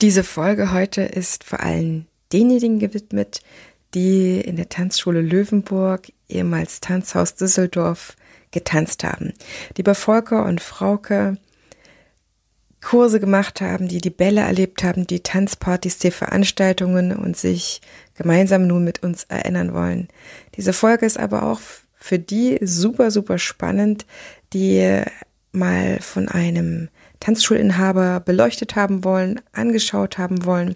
Diese Folge heute ist vor allem denjenigen gewidmet, die in der Tanzschule Löwenburg, ehemals Tanzhaus Düsseldorf, getanzt haben, die bei Volker und Frauke Kurse gemacht haben, die die Bälle erlebt haben, die Tanzpartys, die Veranstaltungen und sich gemeinsam nun mit uns erinnern wollen. Diese Folge ist aber auch für die super, super spannend, die mal von einem Tanzschulinhaber beleuchtet haben wollen, angeschaut haben wollen,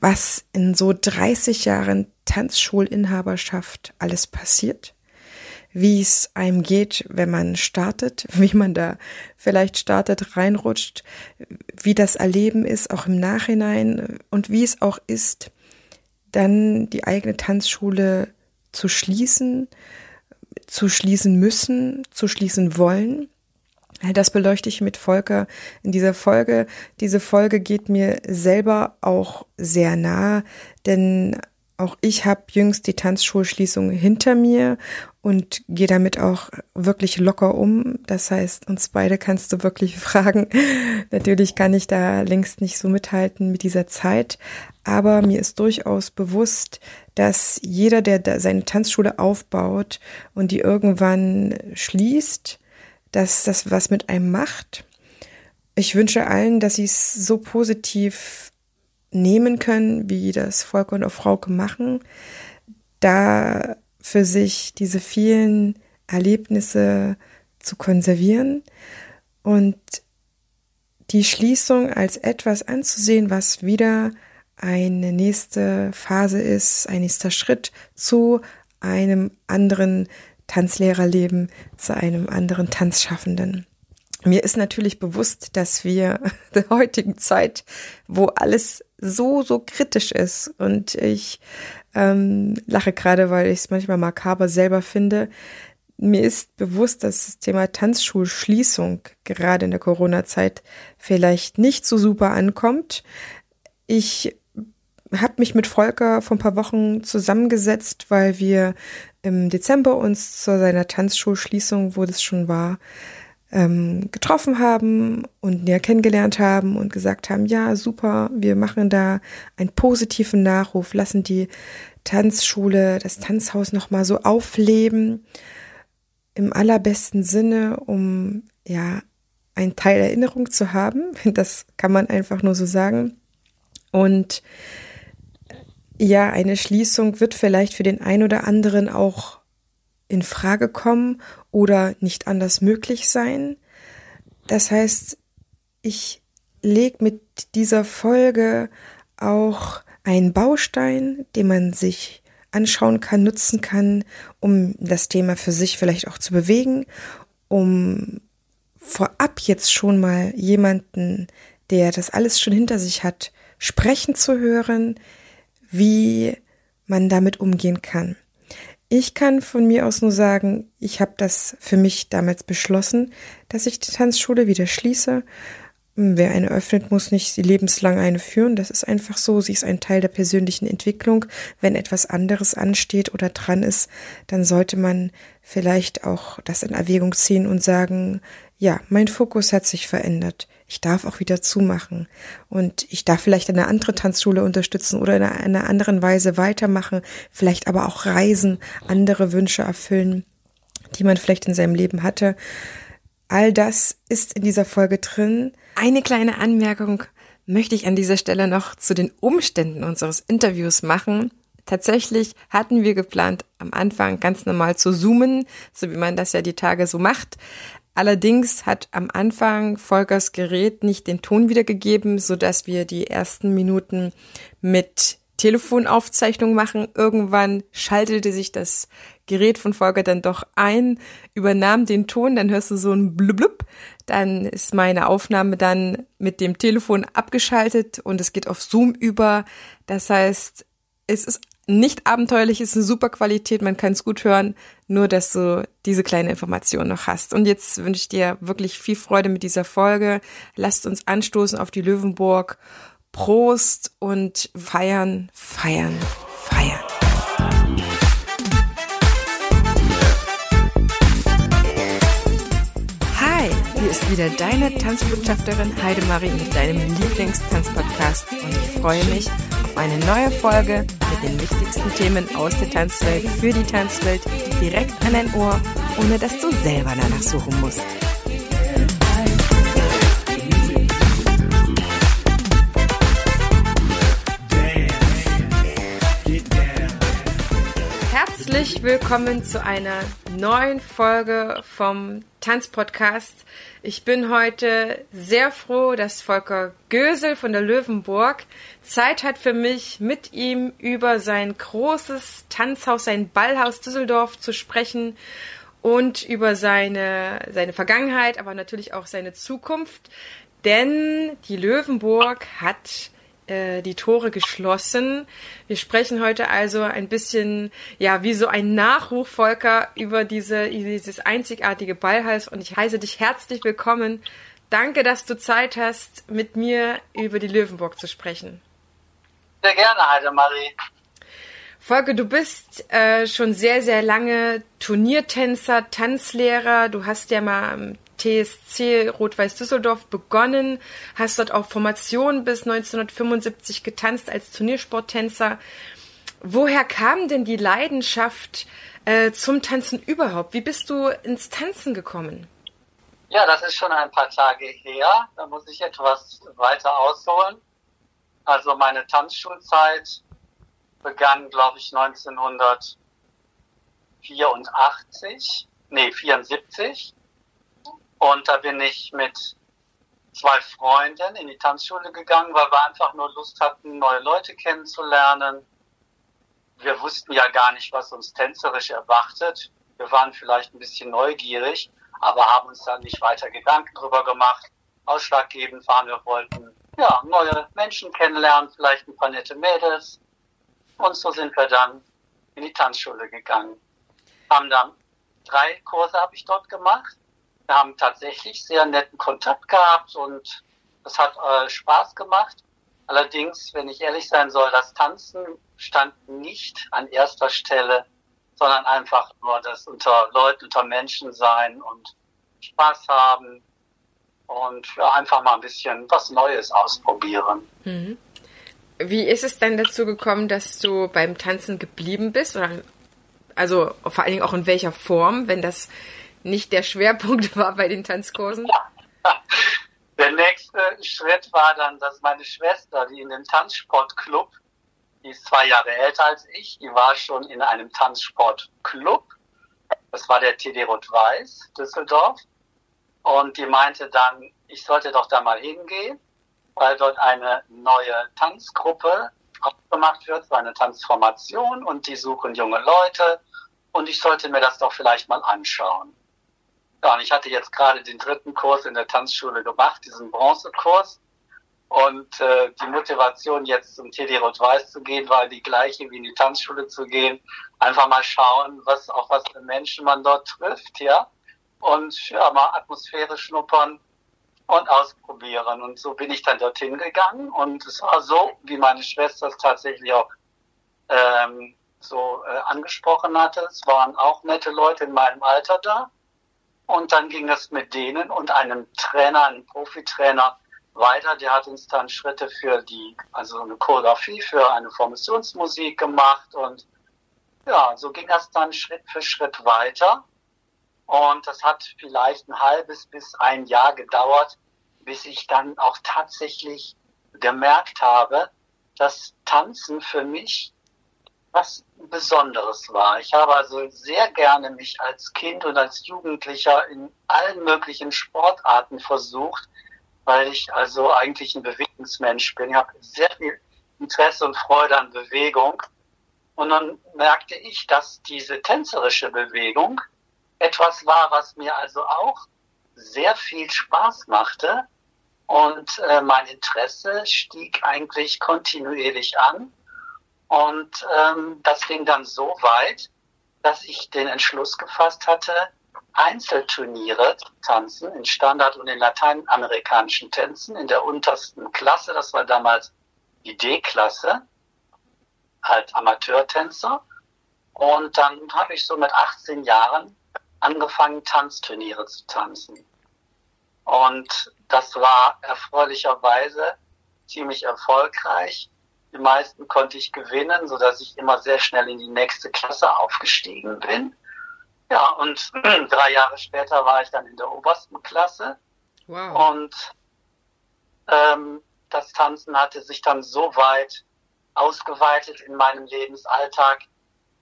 was in so 30 Jahren Tanzschulinhaberschaft alles passiert, wie es einem geht, wenn man startet, wie man da vielleicht startet, reinrutscht, wie das Erleben ist, auch im Nachhinein und wie es auch ist, dann die eigene Tanzschule zu schließen, zu schließen müssen, zu schließen wollen das beleuchte ich mit Volker in dieser Folge. Diese Folge geht mir selber auch sehr nah, denn auch ich habe jüngst die Tanzschulschließung hinter mir und gehe damit auch wirklich locker um. Das heißt, uns beide kannst du wirklich fragen. Natürlich kann ich da längst nicht so mithalten mit dieser Zeit, aber mir ist durchaus bewusst, dass jeder, der seine Tanzschule aufbaut und die irgendwann schließt, dass das was mit einem macht. Ich wünsche allen, dass sie es so positiv nehmen können, wie das Volker und auch Frauke machen, da für sich diese vielen Erlebnisse zu konservieren und die Schließung als etwas anzusehen, was wieder eine nächste Phase ist, ein nächster Schritt zu einem anderen Tanzlehrerleben zu einem anderen Tanzschaffenden. Mir ist natürlich bewusst, dass wir der heutigen Zeit, wo alles so, so kritisch ist und ich ähm, lache gerade, weil ich es manchmal makaber selber finde, mir ist bewusst, dass das Thema Tanzschulschließung gerade in der Corona-Zeit vielleicht nicht so super ankommt. Ich habe mich mit Volker vor ein paar Wochen zusammengesetzt, weil wir im Dezember uns zu seiner Tanzschulschließung, wo das schon war, ähm, getroffen haben und näher kennengelernt haben und gesagt haben, ja, super, wir machen da einen positiven Nachruf, lassen die Tanzschule, das Tanzhaus nochmal so aufleben, im allerbesten Sinne, um ja ein Teil Erinnerung zu haben. Das kann man einfach nur so sagen. Und ja, eine Schließung wird vielleicht für den einen oder anderen auch in Frage kommen oder nicht anders möglich sein. Das heißt, ich lege mit dieser Folge auch einen Baustein, den man sich anschauen kann, nutzen kann, um das Thema für sich vielleicht auch zu bewegen, um vorab jetzt schon mal jemanden, der das alles schon hinter sich hat, sprechen zu hören, wie man damit umgehen kann. Ich kann von mir aus nur sagen, ich habe das für mich damals beschlossen, dass ich die Tanzschule wieder schließe. Wer eine öffnet, muss nicht lebenslang eine führen. Das ist einfach so. Sie ist ein Teil der persönlichen Entwicklung. Wenn etwas anderes ansteht oder dran ist, dann sollte man vielleicht auch das in Erwägung ziehen und sagen, ja, mein Fokus hat sich verändert ich darf auch wieder zumachen und ich darf vielleicht eine andere Tanzschule unterstützen oder in einer anderen Weise weitermachen, vielleicht aber auch reisen, andere Wünsche erfüllen, die man vielleicht in seinem Leben hatte. All das ist in dieser Folge drin. Eine kleine Anmerkung möchte ich an dieser Stelle noch zu den Umständen unseres Interviews machen. Tatsächlich hatten wir geplant, am Anfang ganz normal zu zoomen, so wie man das ja die Tage so macht. Allerdings hat am Anfang Volkers Gerät nicht den Ton wiedergegeben, so dass wir die ersten Minuten mit Telefonaufzeichnung machen. Irgendwann schaltete sich das Gerät von Volker dann doch ein, übernahm den Ton, dann hörst du so ein Blub, dann ist meine Aufnahme dann mit dem Telefon abgeschaltet und es geht auf Zoom über. Das heißt, es ist nicht abenteuerlich, ist eine super Qualität, man kann es gut hören, nur dass du diese kleine Information noch hast. Und jetzt wünsche ich dir wirklich viel Freude mit dieser Folge. Lasst uns anstoßen auf die Löwenburg. Prost und feiern, feiern, feiern. ist wieder deine Tanzbotschafterin Heidemarie mit deinem Lieblingstanzpodcast und ich freue mich auf eine neue Folge den wichtigsten Themen aus der Tanzwelt für die Tanzwelt direkt an dein Ohr, ohne dass du selber danach suchen musst. Herzlich willkommen zu einer neuen Folge vom Tanzpodcast. Ich bin heute sehr froh, dass Volker Gösel von der Löwenburg Zeit hat für mich, mit ihm über sein großes Tanzhaus, sein Ballhaus Düsseldorf zu sprechen und über seine, seine Vergangenheit, aber natürlich auch seine Zukunft. Denn die Löwenburg hat die Tore geschlossen. Wir sprechen heute also ein bisschen, ja, wie so ein Nachruf, Volker, über diese, dieses einzigartige Ballhaus und ich heiße dich herzlich willkommen. Danke, dass du Zeit hast, mit mir über die Löwenburg zu sprechen. Sehr gerne, Heidemarie. Volker, du bist äh, schon sehr, sehr lange Turniertänzer, Tanzlehrer. Du hast ja mal TSC Rot-Weiß Düsseldorf begonnen, hast dort auch Formation bis 1975 getanzt als Turniersporttänzer. Woher kam denn die Leidenschaft äh, zum Tanzen überhaupt? Wie bist du ins Tanzen gekommen? Ja, das ist schon ein paar Tage her. Da muss ich etwas weiter ausholen. Also meine Tanzschulzeit begann, glaube ich, 1984, nee, 74. Und da bin ich mit zwei Freunden in die Tanzschule gegangen, weil wir einfach nur Lust hatten, neue Leute kennenzulernen. Wir wussten ja gar nicht, was uns tänzerisch erwartet. Wir waren vielleicht ein bisschen neugierig, aber haben uns dann nicht weiter Gedanken drüber gemacht. Ausschlaggebend waren, wir wollten ja, neue Menschen kennenlernen, vielleicht ein paar nette Mädels. Und so sind wir dann in die Tanzschule gegangen. Haben dann drei Kurse habe ich dort gemacht wir haben tatsächlich sehr netten Kontakt gehabt und es hat äh, Spaß gemacht. Allerdings, wenn ich ehrlich sein soll, das Tanzen stand nicht an erster Stelle, sondern einfach nur das unter Leuten, unter Menschen sein und Spaß haben und ja, einfach mal ein bisschen was Neues ausprobieren. Mhm. Wie ist es denn dazu gekommen, dass du beim Tanzen geblieben bist? Oder, also vor allen Dingen auch in welcher Form, wenn das nicht der Schwerpunkt war bei den Tanzkursen? Der nächste Schritt war dann, dass meine Schwester, die in dem Tanzsportclub, die ist zwei Jahre älter als ich, die war schon in einem Tanzsportclub. Das war der TD Rot-Weiß Düsseldorf. Und die meinte dann, ich sollte doch da mal hingehen, weil dort eine neue Tanzgruppe aufgemacht wird, so eine Transformation und die suchen junge Leute und ich sollte mir das doch vielleicht mal anschauen. Ja, und ich hatte jetzt gerade den dritten Kurs in der Tanzschule gemacht, diesen Bronzekurs. Und äh, die Motivation, jetzt zum TD Rot-Weiß zu gehen, war die gleiche wie in die Tanzschule zu gehen. Einfach mal schauen, was auch was für Menschen man dort trifft, ja. Und ja, mal Atmosphäre schnuppern und ausprobieren. Und so bin ich dann dorthin gegangen. Und es war so, wie meine Schwester es tatsächlich auch ähm, so äh, angesprochen hatte. Es waren auch nette Leute in meinem Alter da. Und dann ging es mit denen und einem Trainer, einem Profitrainer weiter. Der hat uns dann Schritte für die, also eine Choreografie für eine Formationsmusik gemacht. Und ja, so ging das dann Schritt für Schritt weiter. Und das hat vielleicht ein halbes bis ein Jahr gedauert, bis ich dann auch tatsächlich gemerkt habe, dass Tanzen für mich was Besonderes war. Ich habe also sehr gerne mich als Kind und als Jugendlicher in allen möglichen Sportarten versucht, weil ich also eigentlich ein Bewegungsmensch bin. Ich habe sehr viel Interesse und Freude an Bewegung. Und dann merkte ich, dass diese tänzerische Bewegung etwas war, was mir also auch sehr viel Spaß machte. Und äh, mein Interesse stieg eigentlich kontinuierlich an. Und ähm, das ging dann so weit, dass ich den Entschluss gefasst hatte, Einzelturniere zu tanzen in Standard- und in lateinamerikanischen Tänzen in der untersten Klasse. Das war damals die D-Klasse, halt Amateurtänzer. Und dann habe ich so mit 18 Jahren angefangen, Tanzturniere zu tanzen. Und das war erfreulicherweise ziemlich erfolgreich. Die meisten konnte ich gewinnen, so dass ich immer sehr schnell in die nächste Klasse aufgestiegen bin. Ja, und drei Jahre später war ich dann in der obersten Klasse. Wow. Und ähm, das Tanzen hatte sich dann so weit ausgeweitet in meinem Lebensalltag,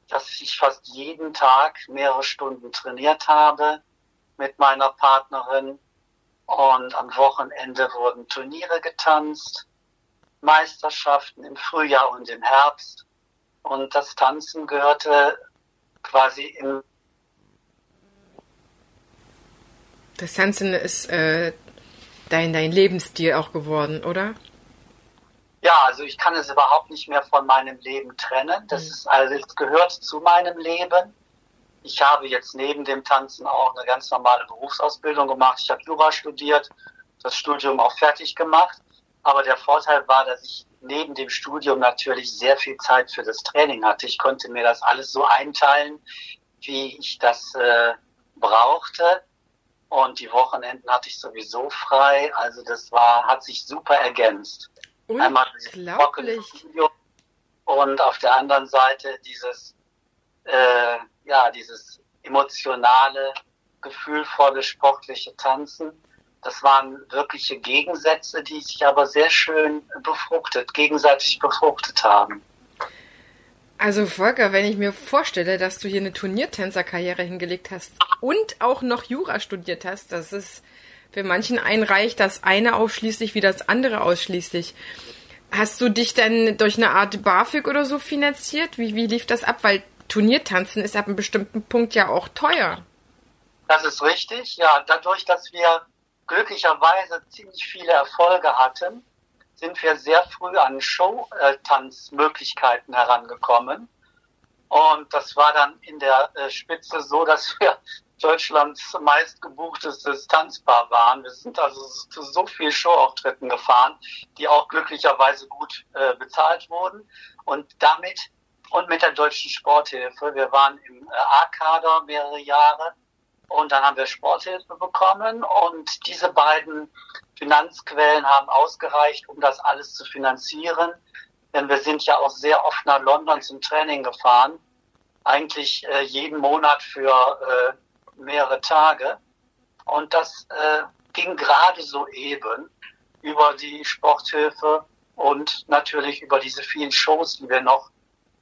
dass ich fast jeden Tag mehrere Stunden trainiert habe mit meiner Partnerin. Und am Wochenende wurden Turniere getanzt, Meisterschaften im Frühjahr und im Herbst. Und das Tanzen gehörte quasi in. Das Tanzen ist äh, dein, dein Lebensstil auch geworden, oder? Ja, also ich kann es überhaupt nicht mehr von meinem Leben trennen. Das mhm. ist also es gehört zu meinem Leben. Ich habe jetzt neben dem Tanzen auch eine ganz normale Berufsausbildung gemacht. Ich habe Jura studiert, das Studium auch fertig gemacht. Aber der Vorteil war, dass ich neben dem Studium natürlich sehr viel Zeit für das Training hatte. Ich konnte mir das alles so einteilen, wie ich das äh, brauchte. Und die Wochenenden hatte ich sowieso frei. Also das war, hat sich super ergänzt. Unglaublich. Und auf der anderen Seite dieses, äh, ja, dieses emotionale, gefühlvolle, sportliche Tanzen. Das waren wirkliche Gegensätze, die sich aber sehr schön befruchtet, gegenseitig befruchtet haben. Also Volker, wenn ich mir vorstelle, dass du hier eine Turniertänzerkarriere hingelegt hast und auch noch Jura studiert hast, das ist für manchen einreicht das eine ausschließlich wie das andere ausschließlich. Hast du dich denn durch eine Art BAföG oder so finanziert? Wie, wie lief das ab? Weil Turniertanzen ist ab einem bestimmten Punkt ja auch teuer. Das ist richtig, ja. Dadurch, dass wir glücklicherweise ziemlich viele Erfolge hatten, sind wir sehr früh an Showtanzmöglichkeiten herangekommen. Und das war dann in der äh, Spitze so, dass wir Deutschlands meistgebuchtestes Tanzpaar waren. Wir sind also zu so vielen Showauftritten gefahren, die auch glücklicherweise gut äh, bezahlt wurden. Und damit und mit der deutschen Sporthilfe. Wir waren im äh, A-Kader mehrere Jahre und dann haben wir Sporthilfe bekommen und diese beiden Finanzquellen haben ausgereicht, um das alles zu finanzieren. Denn wir sind ja auch sehr oft nach London zum Training gefahren, eigentlich äh, jeden Monat für äh, mehrere Tage. Und das äh, ging gerade so eben über die Sporthilfe und natürlich über diese vielen Shows, die wir noch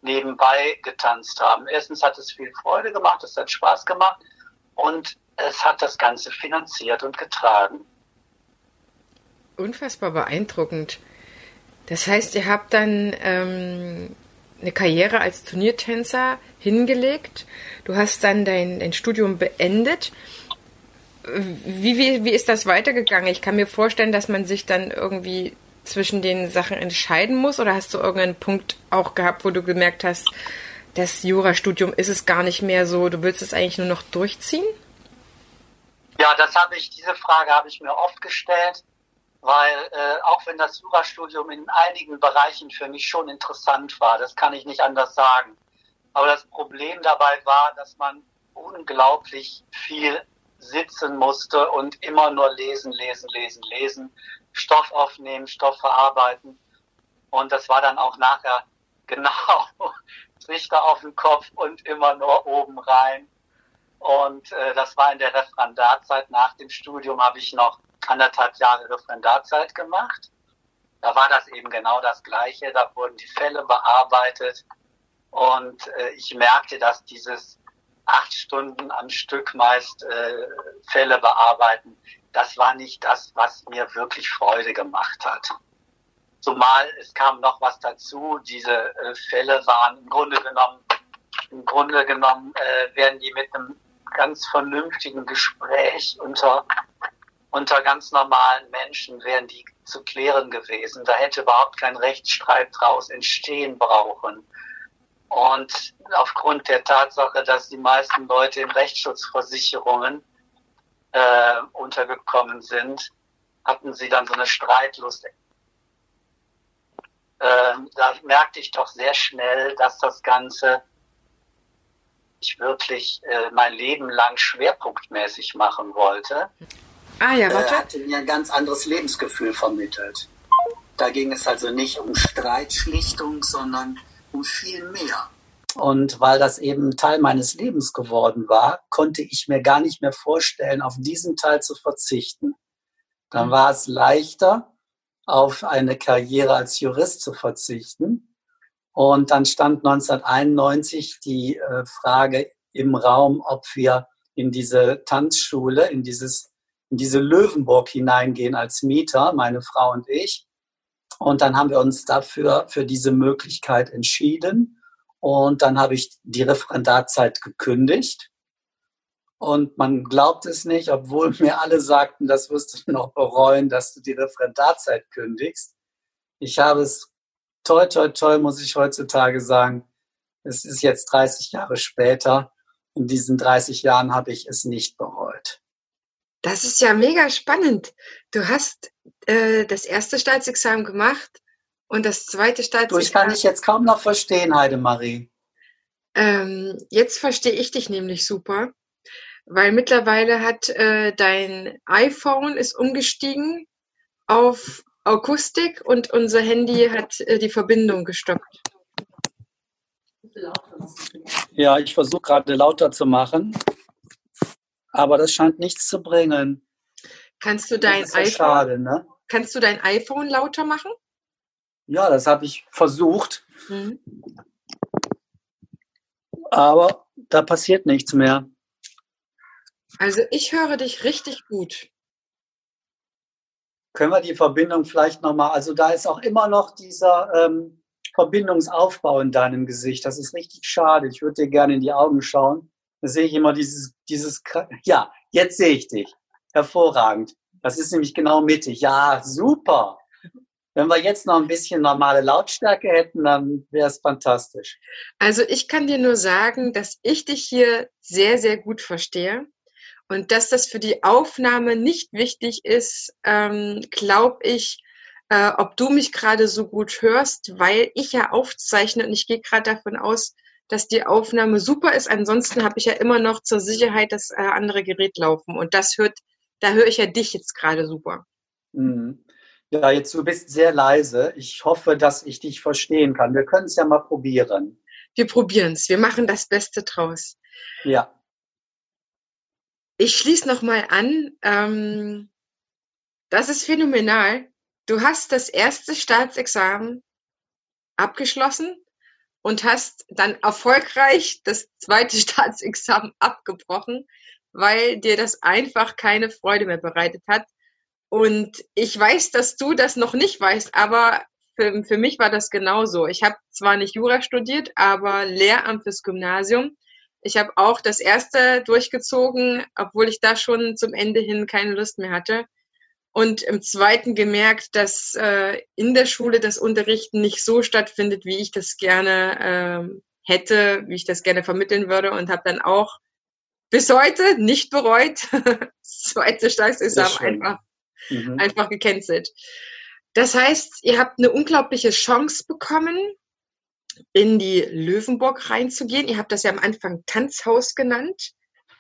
nebenbei getanzt haben. Erstens hat es viel Freude gemacht, es hat Spaß gemacht und es hat das Ganze finanziert und getragen. Unfassbar beeindruckend. Das heißt, ihr habt dann ähm, eine Karriere als Turniertänzer hingelegt. Du hast dann dein, dein Studium beendet. Wie, wie, wie ist das weitergegangen? Ich kann mir vorstellen, dass man sich dann irgendwie zwischen den Sachen entscheiden muss? Oder hast du irgendeinen Punkt auch gehabt, wo du gemerkt hast, das Jurastudium ist es gar nicht mehr so, du willst es eigentlich nur noch durchziehen? Ja, das habe ich, diese Frage habe ich mir oft gestellt, weil äh, auch wenn das Jurastudium in einigen Bereichen für mich schon interessant war, das kann ich nicht anders sagen. Aber das Problem dabei war, dass man unglaublich viel sitzen musste und immer nur lesen, lesen, lesen, lesen, Stoff aufnehmen, Stoff verarbeiten. Und das war dann auch nachher genau Trichter auf den Kopf und immer nur oben rein. Und äh, das war in der Referendarzeit. Nach dem Studium habe ich noch anderthalb Jahre Referendarzeit gemacht. Da war das eben genau das Gleiche. Da wurden die Fälle bearbeitet. Und äh, ich merkte, dass dieses acht Stunden am Stück meist äh, Fälle bearbeiten, das war nicht das, was mir wirklich Freude gemacht hat. Zumal es kam noch was dazu, diese äh, Fälle waren im Grunde genommen, im Grunde genommen äh, werden die mit einem ganz vernünftigen Gespräch unter, unter ganz normalen Menschen wären die zu klären gewesen. Da hätte überhaupt kein Rechtsstreit draus entstehen brauchen. Und aufgrund der Tatsache, dass die meisten Leute in Rechtsschutzversicherungen äh, untergekommen sind, hatten sie dann so eine Streitlust. Äh, da merkte ich doch sehr schnell, dass das Ganze ich wirklich äh, mein Leben lang schwerpunktmäßig machen wollte. ah, ja, warte. äh, hatte mir ein ganz anderes Lebensgefühl vermittelt. Da ging es also nicht um Streitschlichtung, sondern um viel mehr. Und weil das eben Teil meines Lebens geworden war, konnte ich mir gar nicht mehr vorstellen, auf diesen Teil zu verzichten. Dann war es leichter, auf eine Karriere als Jurist zu verzichten. Und dann stand 1991 die äh, Frage im Raum, ob wir in diese Tanzschule, in dieses, in diese Löwenburg hineingehen als Mieter, meine Frau und ich. Und dann haben wir uns dafür, für diese Möglichkeit entschieden. Und dann habe ich die Referendarzeit gekündigt. Und man glaubt es nicht, obwohl mir alle sagten, das wirst du noch bereuen, dass du die Referendarzeit kündigst. Ich habe es toll, toll, toll, muss ich heutzutage sagen. Es ist jetzt 30 Jahre später. In diesen 30 Jahren habe ich es nicht bereut. Das ist ja mega spannend. Du hast äh, das erste Staatsexamen gemacht und das zweite Staatsexamen. Du, ich kann dich jetzt kaum noch verstehen, Heidemarie. Ähm, jetzt verstehe ich dich nämlich super, weil mittlerweile hat äh, dein iPhone ist umgestiegen auf Akustik und unser Handy hat äh, die Verbindung gestoppt. Ja, ich versuche gerade lauter zu machen, aber das scheint nichts zu bringen. Kannst du dein das ist iPhone? Schade, ne? Kannst du dein iPhone lauter machen? Ja, das habe ich versucht. Mhm. Aber da passiert nichts mehr. Also ich höre dich richtig gut. Können wir die Verbindung vielleicht nochmal, also da ist auch immer noch dieser ähm, Verbindungsaufbau in deinem Gesicht. Das ist richtig schade. Ich würde dir gerne in die Augen schauen. Da sehe ich immer dieses, dieses, ja, jetzt sehe ich dich. Hervorragend. Das ist nämlich genau mittig. Ja, super. Wenn wir jetzt noch ein bisschen normale Lautstärke hätten, dann wäre es fantastisch. Also ich kann dir nur sagen, dass ich dich hier sehr, sehr gut verstehe. Und dass das für die Aufnahme nicht wichtig ist, ähm, glaube ich, äh, ob du mich gerade so gut hörst, weil ich ja aufzeichne und ich gehe gerade davon aus, dass die Aufnahme super ist. Ansonsten habe ich ja immer noch zur Sicherheit das äh, andere Gerät laufen. Und das hört, da höre ich ja dich jetzt gerade super. Mhm. Ja, jetzt du bist sehr leise. Ich hoffe, dass ich dich verstehen kann. Wir können es ja mal probieren. Wir probieren es. Wir machen das Beste draus. Ja. Ich schließe noch mal an. Ähm, das ist phänomenal. Du hast das erste Staatsexamen abgeschlossen und hast dann erfolgreich das zweite Staatsexamen abgebrochen, weil dir das einfach keine Freude mehr bereitet hat. Und ich weiß, dass du das noch nicht weißt, aber für, für mich war das genauso. Ich habe zwar nicht Jura studiert, aber Lehramt fürs Gymnasium. Ich habe auch das erste durchgezogen, obwohl ich da schon zum Ende hin keine Lust mehr hatte. Und im zweiten gemerkt, dass äh, in der Schule das Unterrichten nicht so stattfindet, wie ich das gerne äh, hätte, wie ich das gerne vermitteln würde und habe dann auch bis heute nicht bereut, das zweite Staatsexamen einfach mhm. einfach gecancelt. Das heißt, ihr habt eine unglaubliche Chance bekommen, in die Löwenburg reinzugehen. Ihr habt das ja am Anfang Tanzhaus genannt.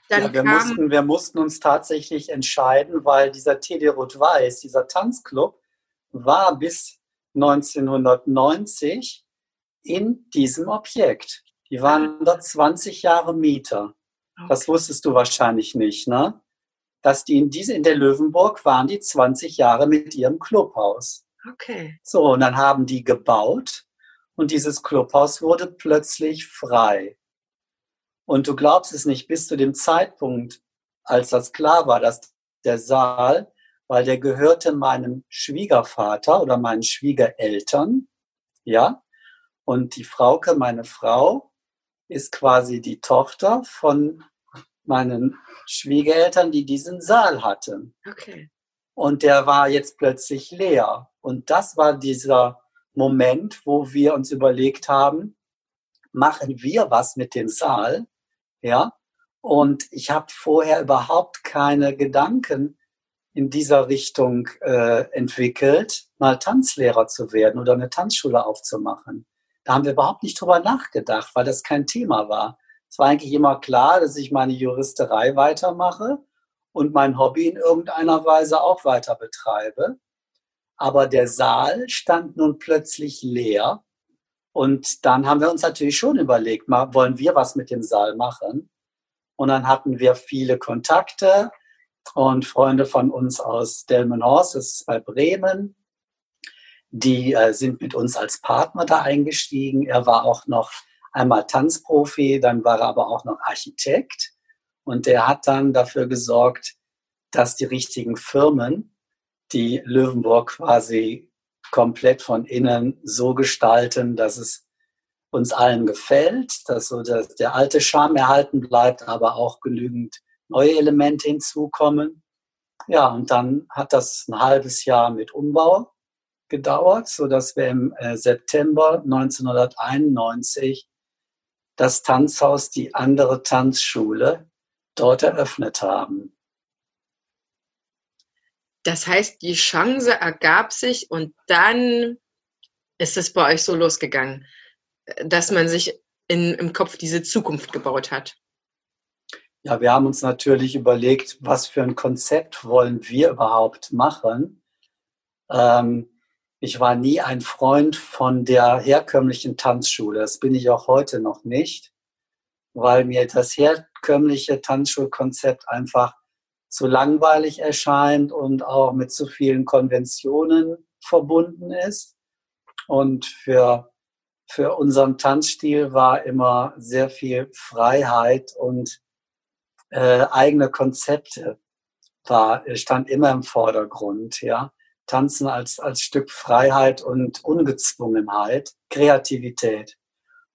Ja, wir, mussten, wir mussten uns tatsächlich entscheiden, weil dieser TD Rot-Weiß, dieser Tanzclub, war bis 1990 in diesem Objekt. Die waren ah. dort 20 Jahre Mieter. Okay. Das wusstest du wahrscheinlich nicht, ne? dass die in diese, in der Löwenburg waren die 20 Jahre mit ihrem Clubhaus. Okay. So, und dann haben die gebaut und dieses Clubhaus wurde plötzlich frei. Und du glaubst es nicht, bis zu dem Zeitpunkt, als das klar war, dass der Saal, weil der gehörte meinem Schwiegervater oder meinen Schwiegereltern, ja, und die Frauke, meine Frau, ist quasi die Tochter von meinen Schwiegereltern, die diesen Saal hatten. Okay. Und der war jetzt plötzlich leer. Und das war dieser Moment, wo wir uns überlegt haben, machen wir was mit dem Saal? Ja. Und ich habe vorher überhaupt keine Gedanken in dieser Richtung äh, entwickelt, mal Tanzlehrer zu werden oder eine Tanzschule aufzumachen. Da haben wir überhaupt nicht drüber nachgedacht, weil das kein Thema war. Es war eigentlich immer klar, dass ich meine Juristerei weitermache und mein Hobby in irgendeiner Weise auch weiter betreibe. Aber der Saal stand nun plötzlich leer. Und dann haben wir uns natürlich schon überlegt, mal, wollen wir was mit dem Saal machen? Und dann hatten wir viele Kontakte und Freunde von uns aus Delmenhorst, das ist bei Bremen, die äh, sind mit uns als Partner da eingestiegen. Er war auch noch einmal Tanzprofi, dann war er aber auch noch Architekt. Und der hat dann dafür gesorgt, dass die richtigen Firmen die Löwenburg quasi komplett von innen so gestalten, dass es uns allen gefällt, dass so der, der alte Charme erhalten bleibt, aber auch genügend neue Elemente hinzukommen. Ja, und dann hat das ein halbes Jahr mit Umbau gedauert, so dass wir im äh, September 1991 das Tanzhaus, die andere Tanzschule, dort eröffnet haben. Das heißt, die Chance ergab sich und dann ist es bei euch so losgegangen, dass man sich in, im Kopf diese Zukunft gebaut hat. Ja, wir haben uns natürlich überlegt, was für ein Konzept wollen wir überhaupt machen. Ähm, ich war nie ein Freund von der herkömmlichen Tanzschule. Das bin ich auch heute noch nicht, weil mir das herkömmliche Tanzschulkonzept einfach zu langweilig erscheint und auch mit zu vielen Konventionen verbunden ist. Und für, für unseren Tanzstil war immer sehr viel Freiheit und äh, eigene Konzepte war, stand immer im Vordergrund, ja. Tanzen als, als Stück Freiheit und Ungezwungenheit, Kreativität.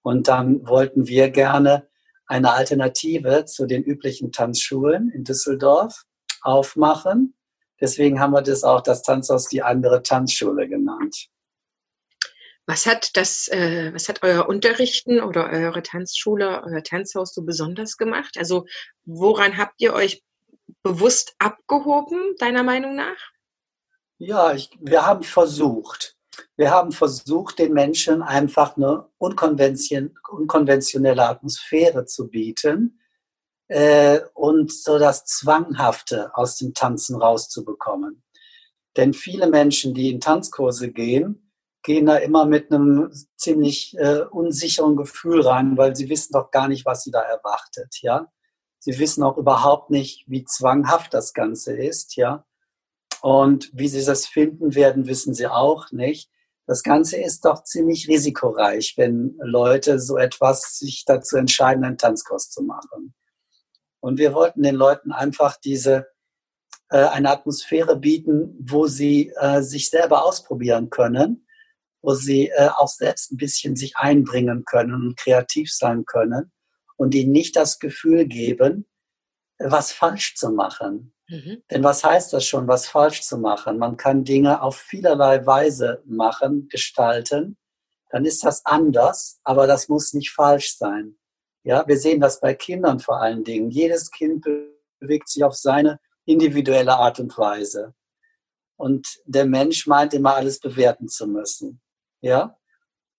Und dann wollten wir gerne eine Alternative zu den üblichen Tanzschulen in Düsseldorf aufmachen. Deswegen haben wir das auch das Tanzhaus die andere Tanzschule genannt. Was hat das, äh, was hat euer Unterrichten oder eure Tanzschule, euer Tanzhaus so besonders gemacht? Also woran habt ihr euch bewusst abgehoben, deiner Meinung nach? Ja, ich, wir haben versucht. Wir haben versucht, den Menschen einfach eine unkonvention, unkonventionelle Atmosphäre zu bieten äh, und so das Zwanghafte aus dem Tanzen rauszubekommen. Denn viele Menschen, die in Tanzkurse gehen, gehen da immer mit einem ziemlich äh, unsicheren Gefühl rein, weil sie wissen doch gar nicht, was sie da erwartet, ja. Sie wissen auch überhaupt nicht, wie zwanghaft das Ganze ist, ja. Und wie sie das finden werden, wissen sie auch nicht. Das Ganze ist doch ziemlich risikoreich, wenn Leute so etwas sich dazu entscheiden, einen Tanzkurs zu machen. Und wir wollten den Leuten einfach diese äh, eine Atmosphäre bieten, wo sie äh, sich selber ausprobieren können wo sie äh, auch selbst ein bisschen sich einbringen können und kreativ sein können und ihnen nicht das Gefühl geben, was falsch zu machen. Mhm. Denn was heißt das schon, was falsch zu machen? Man kann Dinge auf vielerlei Weise machen, gestalten. Dann ist das anders, aber das muss nicht falsch sein. Ja, wir sehen das bei Kindern vor allen Dingen. Jedes Kind bewegt sich auf seine individuelle Art und Weise. Und der Mensch meint immer alles bewerten zu müssen. Ja?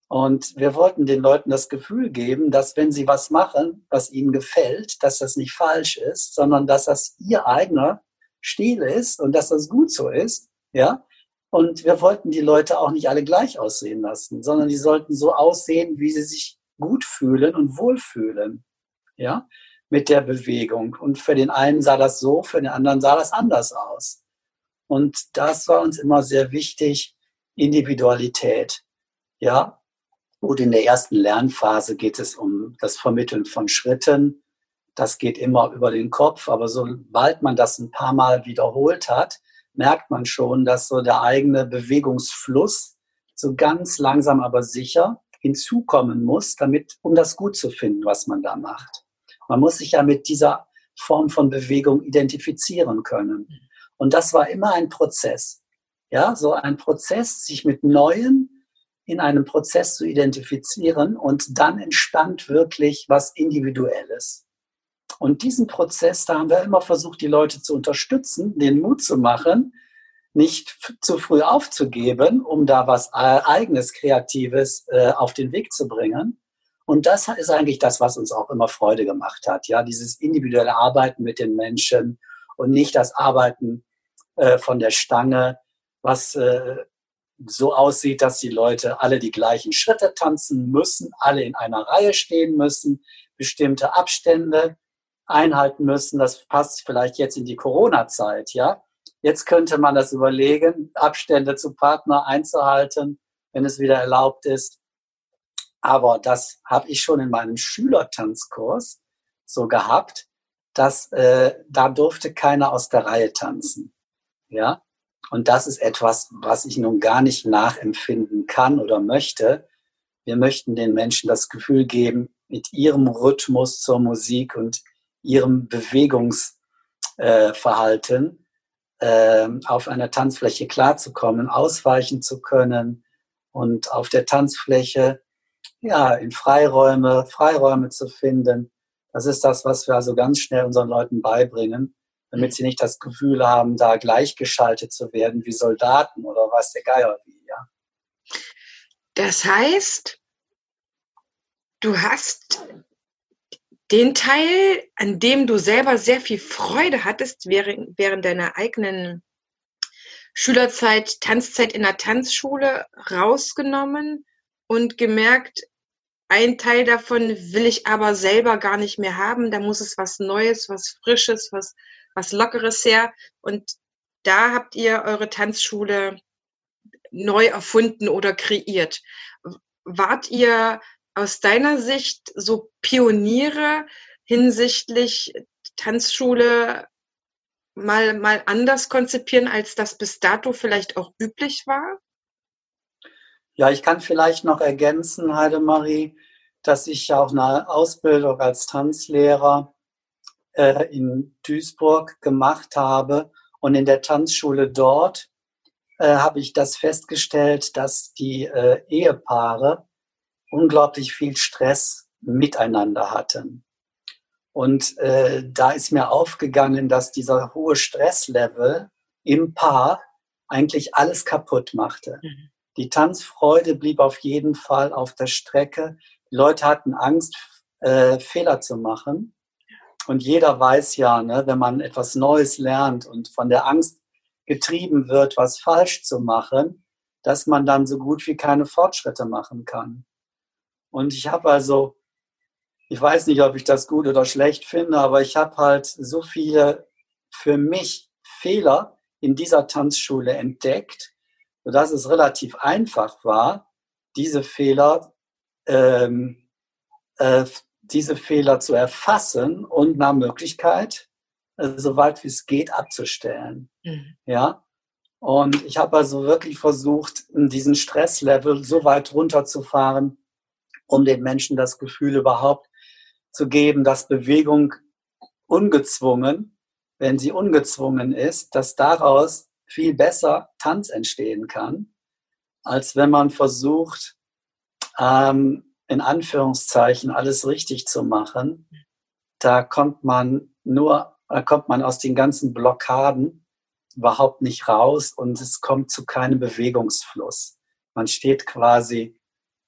Und wir wollten den Leuten das Gefühl geben, dass wenn sie was machen, was ihnen gefällt, dass das nicht falsch ist, sondern dass das ihr eigener Stil ist und dass das gut so ist. Ja? Und wir wollten die Leute auch nicht alle gleich aussehen lassen, sondern die sollten so aussehen, wie sie sich gut fühlen und wohlfühlen. Ja? Mit der Bewegung. Und für den einen sah das so, für den anderen sah das anders aus. Und das war uns immer sehr wichtig, Individualität. Ja, gut, in der ersten Lernphase geht es um das Vermitteln von Schritten. Das geht immer über den Kopf, aber sobald man das ein paar Mal wiederholt hat, merkt man schon, dass so der eigene Bewegungsfluss so ganz langsam aber sicher hinzukommen muss, damit, um das gut zu finden, was man da macht. Man muss sich ja mit dieser Form von Bewegung identifizieren können. Und das war immer ein Prozess. Ja, so ein Prozess, sich mit neuen, in einem Prozess zu identifizieren und dann entstand wirklich was Individuelles. Und diesen Prozess, da haben wir immer versucht, die Leute zu unterstützen, den Mut zu machen, nicht zu früh aufzugeben, um da was eigenes, Kreatives äh, auf den Weg zu bringen. Und das ist eigentlich das, was uns auch immer Freude gemacht hat. Ja, dieses individuelle Arbeiten mit den Menschen und nicht das Arbeiten äh, von der Stange, was äh, so aussieht, dass die Leute alle die gleichen Schritte tanzen müssen, alle in einer Reihe stehen müssen, bestimmte Abstände einhalten müssen. Das passt vielleicht jetzt in die Corona-Zeit, ja. Jetzt könnte man das überlegen, Abstände zu Partner einzuhalten, wenn es wieder erlaubt ist. Aber das habe ich schon in meinem Schülertanzkurs so gehabt, dass äh, da durfte keiner aus der Reihe tanzen. Ja, und das ist etwas, was ich nun gar nicht nachempfinden kann oder möchte. Wir möchten den Menschen das Gefühl geben, mit ihrem Rhythmus zur Musik und ihrem Bewegungsverhalten äh, äh, auf einer Tanzfläche klarzukommen, ausweichen zu können und auf der Tanzfläche ja in Freiräume, Freiräume zu finden. Das ist das, was wir also ganz schnell unseren Leuten beibringen damit sie nicht das Gefühl haben, da gleichgeschaltet zu werden wie Soldaten oder was der Geier wie, ja. Das heißt, du hast den Teil, an dem du selber sehr viel Freude hattest während, deiner eigenen Schülerzeit, Tanzzeit in der Tanzschule rausgenommen und gemerkt, ein Teil davon will ich aber selber gar nicht mehr haben. Da muss es was Neues, was Frisches, was was Lockeres her. Und da habt ihr eure Tanzschule neu erfunden oder kreiert. Wart ihr aus deiner Sicht so Pioniere hinsichtlich Tanzschule mal, mal anders konzipieren, als das bis dato vielleicht auch üblich war? Ja, ich kann vielleicht noch ergänzen, Heidemarie, dass ich auch eine Ausbildung als Tanzlehrer äh, in Duisburg gemacht habe. Und in der Tanzschule dort äh, habe ich das festgestellt, dass die äh, Ehepaare unglaublich viel Stress miteinander hatten. Und äh, da ist mir aufgegangen, dass dieser hohe Stresslevel im Paar eigentlich alles kaputt machte. Mhm. Die Tanzfreude blieb auf jeden Fall auf der Strecke. Die Leute hatten Angst, äh, Fehler zu machen. Und jeder weiß ja, ne, wenn man etwas Neues lernt und von der Angst getrieben wird, was falsch zu machen, dass man dann so gut wie keine Fortschritte machen kann. Und ich habe also, ich weiß nicht, ob ich das gut oder schlecht finde, aber ich habe halt so viele für mich Fehler in dieser Tanzschule entdeckt, sodass es relativ einfach war, diese Fehler ähm, äh, diese Fehler zu erfassen und nach Möglichkeit, äh, soweit wie es geht, abzustellen. Mhm. Ja. Und ich habe also wirklich versucht, diesen Stresslevel so weit runterzufahren, um den Menschen das Gefühl überhaupt zu geben, dass Bewegung ungezwungen, wenn sie ungezwungen ist, dass daraus viel besser Tanz entstehen kann, als wenn man versucht, ähm, in Anführungszeichen alles richtig zu machen, da kommt man nur, da kommt man aus den ganzen Blockaden überhaupt nicht raus und es kommt zu keinem Bewegungsfluss. Man steht quasi,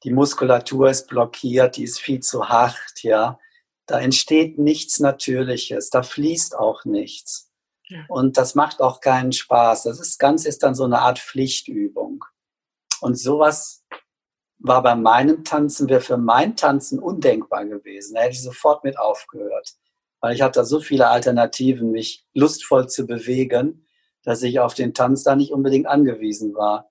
die Muskulatur ist blockiert, die ist viel zu hart, ja. Da entsteht nichts Natürliches, da fließt auch nichts. Ja. Und das macht auch keinen Spaß. Das ist ganz ist dann so eine Art Pflichtübung. Und sowas war bei meinem Tanzen, wäre für mein Tanzen undenkbar gewesen. Da hätte ich sofort mit aufgehört. Weil ich hatte so viele Alternativen, mich lustvoll zu bewegen, dass ich auf den Tanz da nicht unbedingt angewiesen war.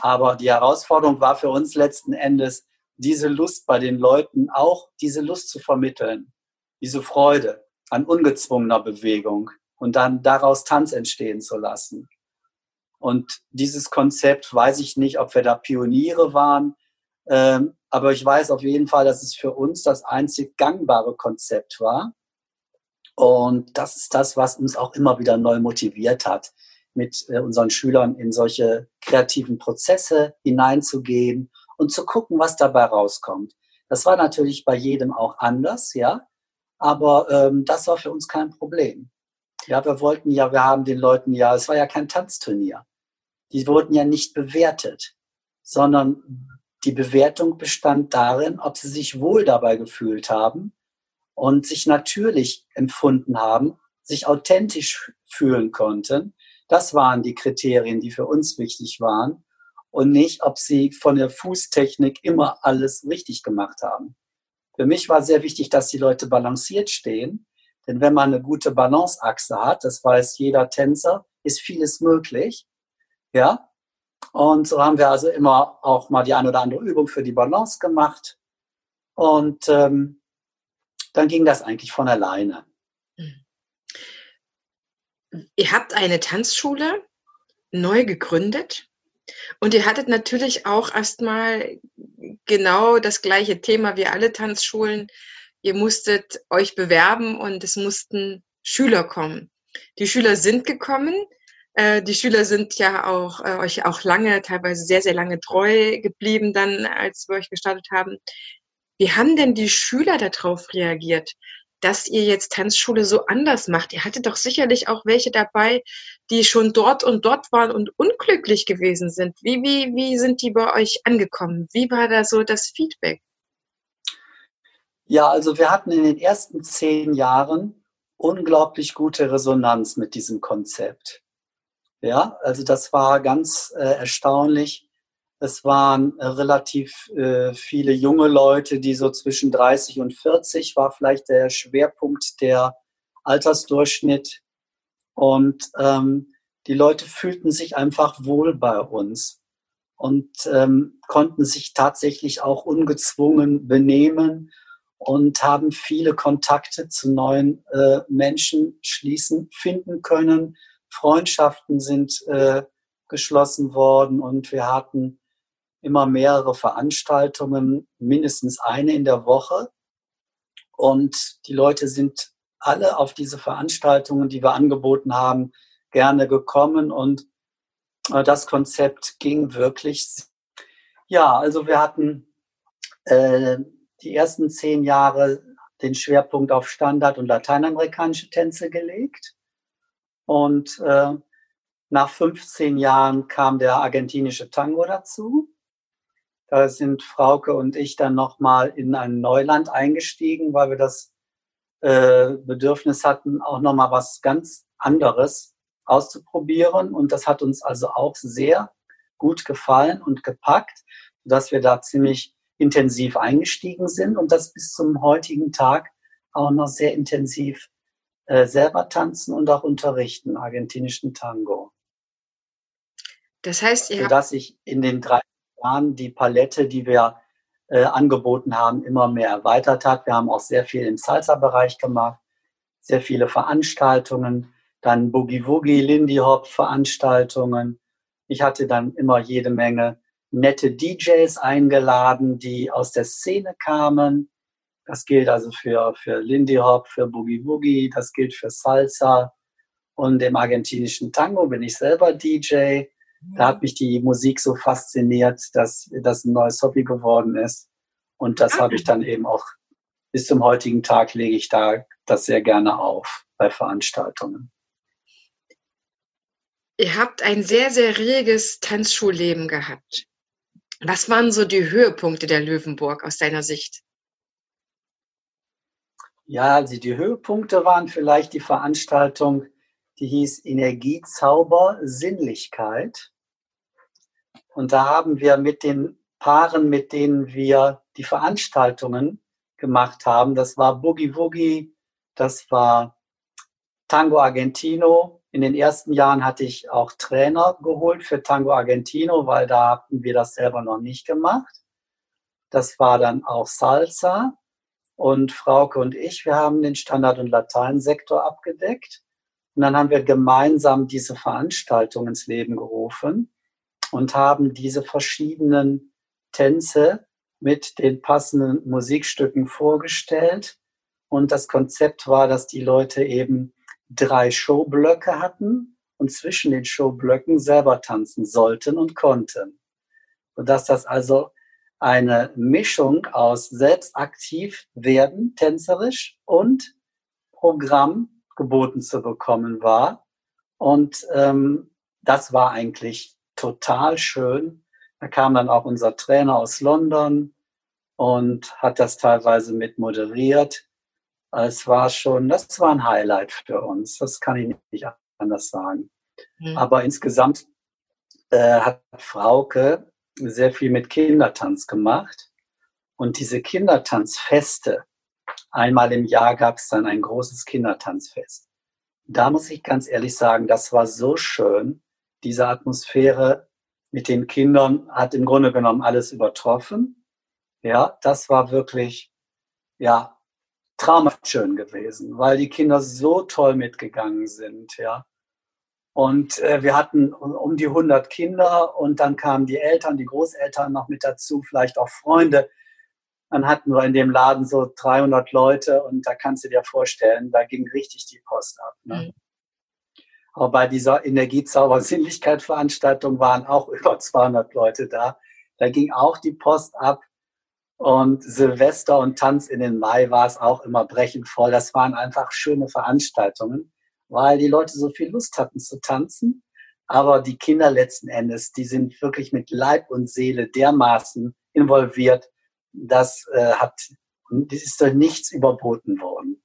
Aber die Herausforderung war für uns letzten Endes, diese Lust bei den Leuten auch, diese Lust zu vermitteln. Diese Freude an ungezwungener Bewegung und dann daraus Tanz entstehen zu lassen. Und dieses Konzept weiß ich nicht, ob wir da Pioniere waren, ähm, aber ich weiß auf jeden Fall, dass es für uns das einzig gangbare Konzept war. Und das ist das, was uns auch immer wieder neu motiviert hat, mit äh, unseren Schülern in solche kreativen Prozesse hineinzugehen und zu gucken, was dabei rauskommt. Das war natürlich bei jedem auch anders, ja, aber ähm, das war für uns kein Problem. Ja, wir wollten ja, wir haben den Leuten ja, es war ja kein Tanzturnier. Die wurden ja nicht bewertet, sondern die Bewertung bestand darin, ob sie sich wohl dabei gefühlt haben und sich natürlich empfunden haben, sich authentisch fühlen konnten. Das waren die Kriterien, die für uns wichtig waren und nicht, ob sie von der Fußtechnik immer alles richtig gemacht haben. Für mich war sehr wichtig, dass die Leute balanciert stehen, denn wenn man eine gute Balanceachse hat, das weiß jeder Tänzer, ist vieles möglich. Ja, und so haben wir also immer auch mal die eine oder andere Übung für die Balance gemacht. Und ähm, dann ging das eigentlich von alleine. Ihr habt eine Tanzschule neu gegründet und ihr hattet natürlich auch erstmal genau das gleiche Thema wie alle Tanzschulen. Ihr musstet euch bewerben und es mussten Schüler kommen. Die Schüler sind gekommen. Äh, die Schüler sind ja auch äh, euch auch lange, teilweise sehr, sehr lange treu geblieben, dann, als wir euch gestartet haben. Wie haben denn die Schüler darauf reagiert, dass ihr jetzt Tanzschule so anders macht? Ihr hattet doch sicherlich auch welche dabei, die schon dort und dort waren und unglücklich gewesen sind. Wie, wie, wie sind die bei euch angekommen? Wie war da so das Feedback? Ja, also wir hatten in den ersten zehn Jahren unglaublich gute Resonanz mit diesem Konzept. Ja, also das war ganz äh, erstaunlich es waren äh, relativ äh, viele junge Leute, die so zwischen 30 und 40 war vielleicht der Schwerpunkt der Altersdurchschnitt. Und ähm, die Leute fühlten sich einfach wohl bei uns und ähm, konnten sich tatsächlich auch ungezwungen benehmen und haben viele Kontakte zu neuen äh, Menschen schließen, finden können. Freundschaften sind äh, geschlossen worden und wir hatten immer mehrere Veranstaltungen, mindestens eine in der Woche. Und die Leute sind alle auf diese Veranstaltungen, die wir angeboten haben, gerne gekommen. Und äh, das Konzept ging wirklich. Ja, also wir hatten äh, die ersten zehn Jahre den Schwerpunkt auf Standard- und lateinamerikanische Tänze gelegt. Und äh, nach 15 Jahren kam der argentinische Tango dazu. Da sind Frauke und ich dann nochmal in ein Neuland eingestiegen, weil wir das äh, Bedürfnis hatten, auch nochmal was ganz anderes auszuprobieren. Und das hat uns also auch sehr gut gefallen und gepackt, dass wir da ziemlich intensiv eingestiegen sind und das bis zum heutigen Tag auch noch sehr intensiv äh, selber tanzen und auch unterrichten, argentinischen Tango. Das heißt, ihr Sodass ich in den drei Jahren die Palette, die wir äh, angeboten haben, immer mehr erweitert hat. Wir haben auch sehr viel im Salsa-Bereich gemacht, sehr viele Veranstaltungen, dann Boogie-Woogie, Lindy Hop-Veranstaltungen. Ich hatte dann immer jede Menge nette DJs eingeladen, die aus der Szene kamen. Das gilt also für, für Lindy Hop, für Boogie Woogie, das gilt für Salsa. Und im argentinischen Tango bin ich selber DJ. Da hat mich die Musik so fasziniert, dass das ein neues Hobby geworden ist. Und das habe ich dann eben auch bis zum heutigen Tag lege ich da das sehr gerne auf bei Veranstaltungen. Ihr habt ein sehr, sehr reges Tanzschulleben gehabt. Was waren so die Höhepunkte der Löwenburg aus deiner Sicht? Ja, also die Höhepunkte waren vielleicht die Veranstaltung die hieß Energiezauber Sinnlichkeit. Und da haben wir mit den Paaren, mit denen wir die Veranstaltungen gemacht haben, das war Boogie Woogie, das war Tango Argentino. In den ersten Jahren hatte ich auch Trainer geholt für Tango Argentino, weil da hatten wir das selber noch nicht gemacht. Das war dann auch Salsa. Und Frauke und ich, wir haben den Standard- und Lateinsektor abgedeckt. Und dann haben wir gemeinsam diese Veranstaltung ins Leben gerufen und haben diese verschiedenen Tänze mit den passenden Musikstücken vorgestellt. Und das Konzept war, dass die Leute eben drei Showblöcke hatten und zwischen den Showblöcken selber tanzen sollten und konnten. Sodass das also eine Mischung aus selbstaktiv werden, tänzerisch und Programm geboten zu bekommen war. Und ähm, das war eigentlich total schön. Da kam dann auch unser Trainer aus London und hat das teilweise mit moderiert. Es war schon, das war ein Highlight für uns. Das kann ich nicht anders sagen. Mhm. Aber insgesamt äh, hat Frauke sehr viel mit Kindertanz gemacht. Und diese Kindertanzfeste, einmal im Jahr gab es dann ein großes Kindertanzfest. Da muss ich ganz ehrlich sagen, das war so schön. Diese Atmosphäre mit den Kindern hat im Grunde genommen alles übertroffen. Ja, das war wirklich, ja, traumhaft schön gewesen, weil die Kinder so toll mitgegangen sind, ja. Und äh, wir hatten um die 100 Kinder und dann kamen die Eltern, die Großeltern noch mit dazu, vielleicht auch Freunde. Dann hatten wir in dem Laden so 300 Leute und da kannst du dir vorstellen, da ging richtig die Post ab. Ne? Mhm. Aber bei dieser Energiezauber-Sinnlichkeit-Veranstaltung waren auch über 200 Leute da. Da ging auch die Post ab. Und Silvester und Tanz in den Mai war es auch immer brechend voll. Das waren einfach schöne Veranstaltungen weil die Leute so viel Lust hatten zu tanzen. Aber die Kinder letzten Endes, die sind wirklich mit Leib und Seele dermaßen involviert, dass äh, hat, das ist durch nichts überboten worden.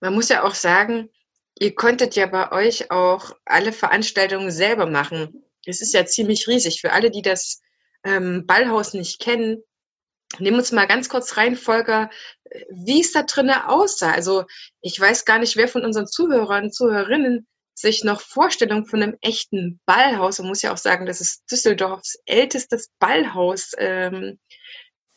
Man muss ja auch sagen, ihr konntet ja bei euch auch alle Veranstaltungen selber machen. Es ist ja ziemlich riesig. Für alle, die das ähm, Ballhaus nicht kennen, Nehmen uns mal ganz kurz rein, Volker, wie es da drinnen aussah. Also ich weiß gar nicht, wer von unseren Zuhörern, Zuhörerinnen sich noch Vorstellungen von einem echten Ballhaus, man muss ja auch sagen, das ist Düsseldorfs ältestes Ballhaus ähm,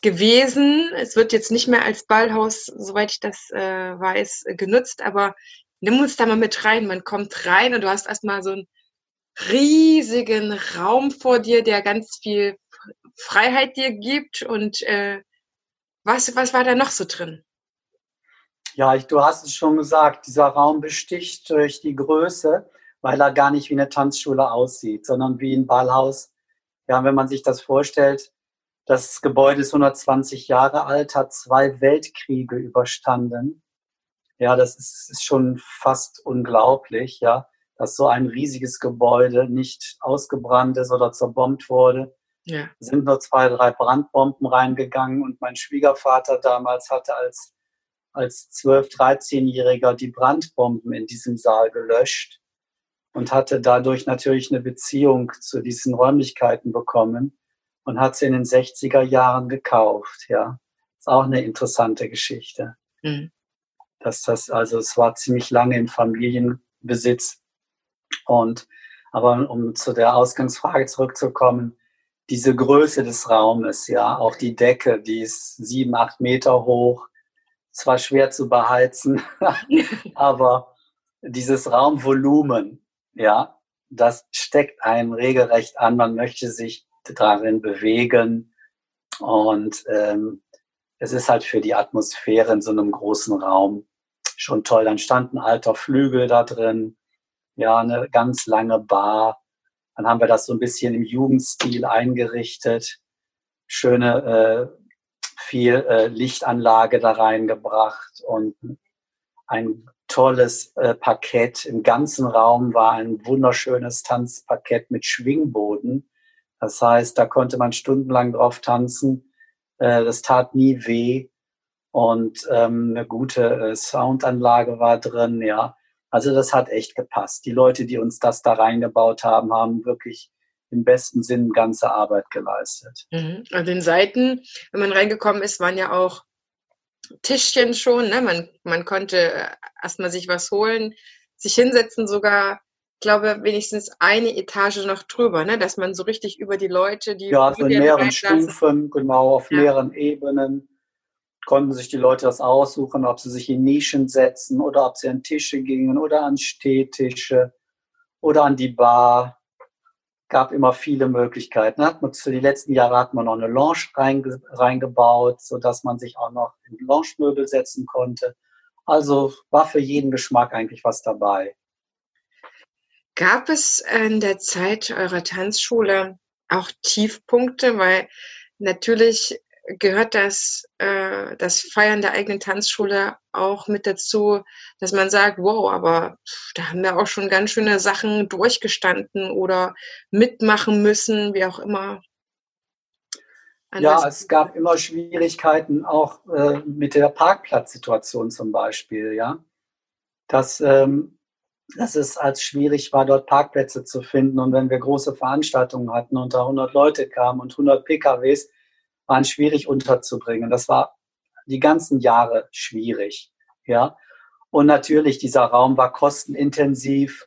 gewesen. Es wird jetzt nicht mehr als Ballhaus, soweit ich das äh, weiß, genutzt, aber nimm uns da mal mit rein. Man kommt rein und du hast erstmal so einen riesigen Raum vor dir, der ganz viel Freiheit dir gibt und äh, was, was war da noch so drin? Ja, ich, du hast es schon gesagt, dieser Raum besticht durch die Größe, weil er gar nicht wie eine Tanzschule aussieht, sondern wie ein Ballhaus. Ja, wenn man sich das vorstellt, das Gebäude ist 120 Jahre alt, hat zwei Weltkriege überstanden. Ja, das ist, ist schon fast unglaublich, ja, dass so ein riesiges Gebäude nicht ausgebrannt ist oder zerbombt wurde. Ja. Sind nur zwei, drei Brandbomben reingegangen und mein Schwiegervater damals hatte als, als 12-, 13-Jähriger die Brandbomben in diesem Saal gelöscht und hatte dadurch natürlich eine Beziehung zu diesen Räumlichkeiten bekommen und hat sie in den 60er Jahren gekauft, ja. Ist auch eine interessante Geschichte. Mhm. Dass das, also es war ziemlich lange in Familienbesitz. Und aber um zu der Ausgangsfrage zurückzukommen, diese Größe des Raumes, ja, auch die Decke, die ist sieben, acht Meter hoch, zwar schwer zu beheizen, aber dieses Raumvolumen, ja, das steckt einen regelrecht an. Man möchte sich darin bewegen und ähm, es ist halt für die Atmosphäre in so einem großen Raum schon toll. Dann stand ein alter Flügel da drin, ja, eine ganz lange Bar dann haben wir das so ein bisschen im Jugendstil eingerichtet. Schöne, äh, viel äh, Lichtanlage da reingebracht und ein tolles äh, Parkett. Im ganzen Raum war ein wunderschönes Tanzparkett mit Schwingboden. Das heißt, da konnte man stundenlang drauf tanzen. Äh, das tat nie weh. Und ähm, eine gute äh, Soundanlage war drin, ja. Also das hat echt gepasst. Die Leute, die uns das da reingebaut haben, haben wirklich im besten Sinn ganze Arbeit geleistet. Mhm. An den Seiten, wenn man reingekommen ist, waren ja auch Tischchen schon. Ne? Man, man konnte äh, erstmal sich was holen, sich hinsetzen sogar ich glaube, wenigstens eine Etage noch drüber, ne? dass man so richtig über die Leute, die. Ja, so in mehreren Stufen, genau, auf ja. mehreren Ebenen konnten sich die Leute das aussuchen, ob sie sich in Nischen setzen oder ob sie an Tische gingen oder an Stehtische oder an die Bar. Gab immer viele Möglichkeiten. Hat man, für die letzten Jahre hat man noch eine Lounge reinge, reingebaut, sodass man sich auch noch in Lounge-Möbel setzen konnte. Also war für jeden Geschmack eigentlich was dabei. Gab es in der Zeit eurer Tanzschule auch Tiefpunkte? Weil natürlich gehört das, äh, das Feiern der eigenen Tanzschule auch mit dazu, dass man sagt, wow, aber da haben wir auch schon ganz schöne Sachen durchgestanden oder mitmachen müssen, wie auch immer. Ja, es gab immer Schwierigkeiten auch äh, mit der Parkplatzsituation zum Beispiel, ja. Dass, ähm, dass es als schwierig war, dort Parkplätze zu finden. Und wenn wir große Veranstaltungen hatten und da 100 Leute kamen und 100 PKWs, waren schwierig unterzubringen. Das war die ganzen Jahre schwierig, ja. Und natürlich, dieser Raum war kostenintensiv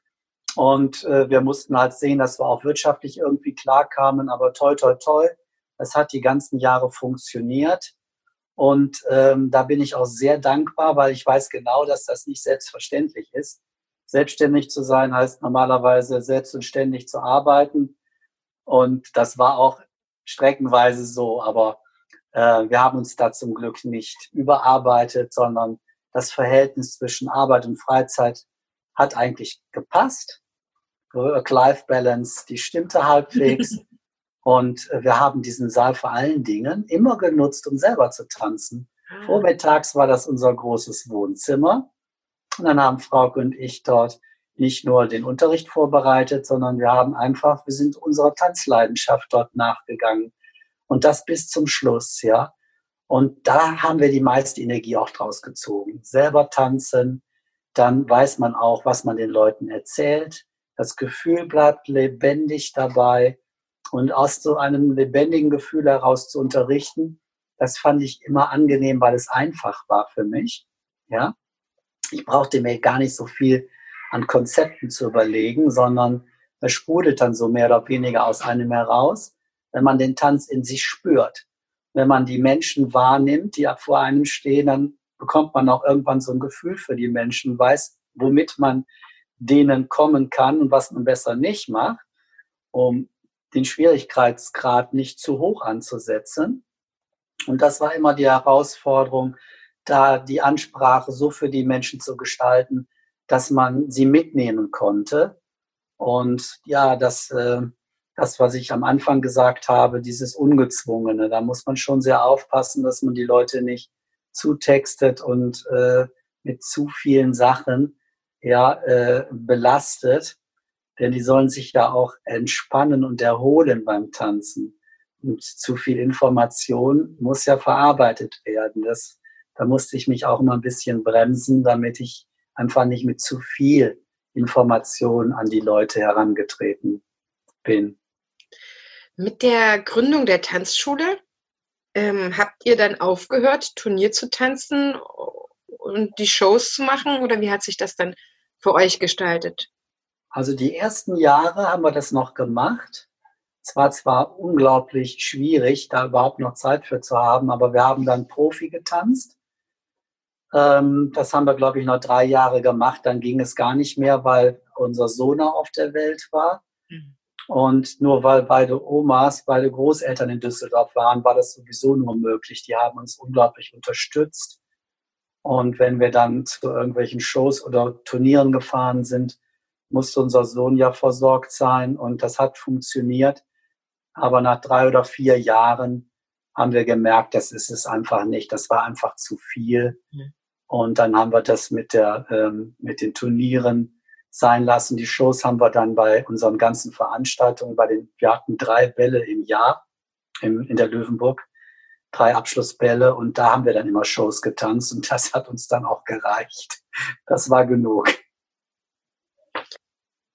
und äh, wir mussten halt sehen, dass wir auch wirtschaftlich irgendwie klarkamen. Aber toi, toi, toi, es hat die ganzen Jahre funktioniert. Und ähm, da bin ich auch sehr dankbar, weil ich weiß genau, dass das nicht selbstverständlich ist. Selbstständig zu sein heißt normalerweise selbst und ständig zu arbeiten. Und das war auch streckenweise so, aber äh, wir haben uns da zum Glück nicht überarbeitet, sondern das Verhältnis zwischen Arbeit und Freizeit hat eigentlich gepasst. Work-Life-Balance, die stimmte halbwegs. Und wir haben diesen Saal vor allen Dingen immer genutzt, um selber zu tanzen. Vormittags war das unser großes Wohnzimmer. Und dann haben Frauke und ich dort nicht nur den Unterricht vorbereitet, sondern wir haben einfach, wir sind unserer Tanzleidenschaft dort nachgegangen. Und das bis zum Schluss, ja. Und da haben wir die meiste Energie auch draus gezogen. Selber tanzen, dann weiß man auch, was man den Leuten erzählt. Das Gefühl bleibt lebendig dabei. Und aus so einem lebendigen Gefühl heraus zu unterrichten, das fand ich immer angenehm, weil es einfach war für mich. Ja, ich brauchte mir gar nicht so viel an Konzepten zu überlegen, sondern es sprudelt dann so mehr oder weniger aus einem heraus, wenn man den Tanz in sich spürt. Wenn man die Menschen wahrnimmt, die vor einem stehen, dann bekommt man auch irgendwann so ein Gefühl für die Menschen, weiß, womit man denen kommen kann und was man besser nicht macht, um den Schwierigkeitsgrad nicht zu hoch anzusetzen. Und das war immer die Herausforderung, da die Ansprache so für die Menschen zu gestalten, dass man sie mitnehmen konnte. Und ja, das, äh, das, was ich am Anfang gesagt habe, dieses Ungezwungene, da muss man schon sehr aufpassen, dass man die Leute nicht zutextet und äh, mit zu vielen Sachen ja, äh, belastet, denn die sollen sich ja auch entspannen und erholen beim Tanzen. Und zu viel Information muss ja verarbeitet werden. Das, da musste ich mich auch immer ein bisschen bremsen, damit ich einfach nicht mit zu viel Information an die Leute herangetreten bin. Mit der Gründung der Tanzschule ähm, habt ihr dann aufgehört, Turnier zu tanzen und die Shows zu machen oder wie hat sich das dann für euch gestaltet? Also die ersten Jahre haben wir das noch gemacht. Es war zwar unglaublich schwierig, da überhaupt noch Zeit für zu haben, aber wir haben dann Profi getanzt. Ähm, das haben wir, glaube ich, noch drei Jahre gemacht. Dann ging es gar nicht mehr, weil unser Sohn auf der Welt war. Und nur weil beide Omas, beide Großeltern in Düsseldorf waren, war das sowieso nur möglich. Die haben uns unglaublich unterstützt. Und wenn wir dann zu irgendwelchen Shows oder Turnieren gefahren sind, musste unser Sohn ja versorgt sein und das hat funktioniert. Aber nach drei oder vier Jahren haben wir gemerkt, das ist es einfach nicht. Das war einfach zu viel. Und dann haben wir das mit, der, ähm, mit den Turnieren sein lassen. Die Shows haben wir dann bei unseren ganzen Veranstaltungen, bei den, wir hatten drei Bälle im Jahr im, in der Löwenburg, drei Abschlussbälle und da haben wir dann immer Shows getanzt und das hat uns dann auch gereicht. Das war genug.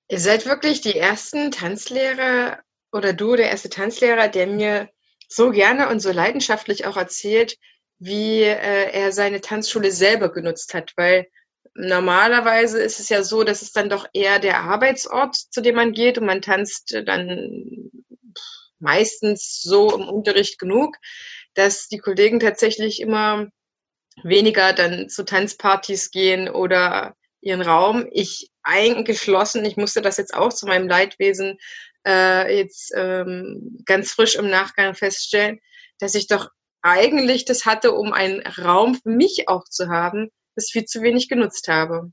Ihr seid wirklich die ersten Tanzlehrer oder du der erste Tanzlehrer, der mir so gerne und so leidenschaftlich auch erzählt, wie äh, er seine Tanzschule selber genutzt hat, weil normalerweise ist es ja so, dass es dann doch eher der Arbeitsort, zu dem man geht und man tanzt dann meistens so im Unterricht genug, dass die Kollegen tatsächlich immer weniger dann zu Tanzpartys gehen oder ihren Raum. Ich eingeschlossen, ich musste das jetzt auch zu meinem Leidwesen äh, jetzt ähm, ganz frisch im Nachgang feststellen, dass ich doch eigentlich das hatte, um einen Raum für mich auch zu haben, das viel zu wenig genutzt habe.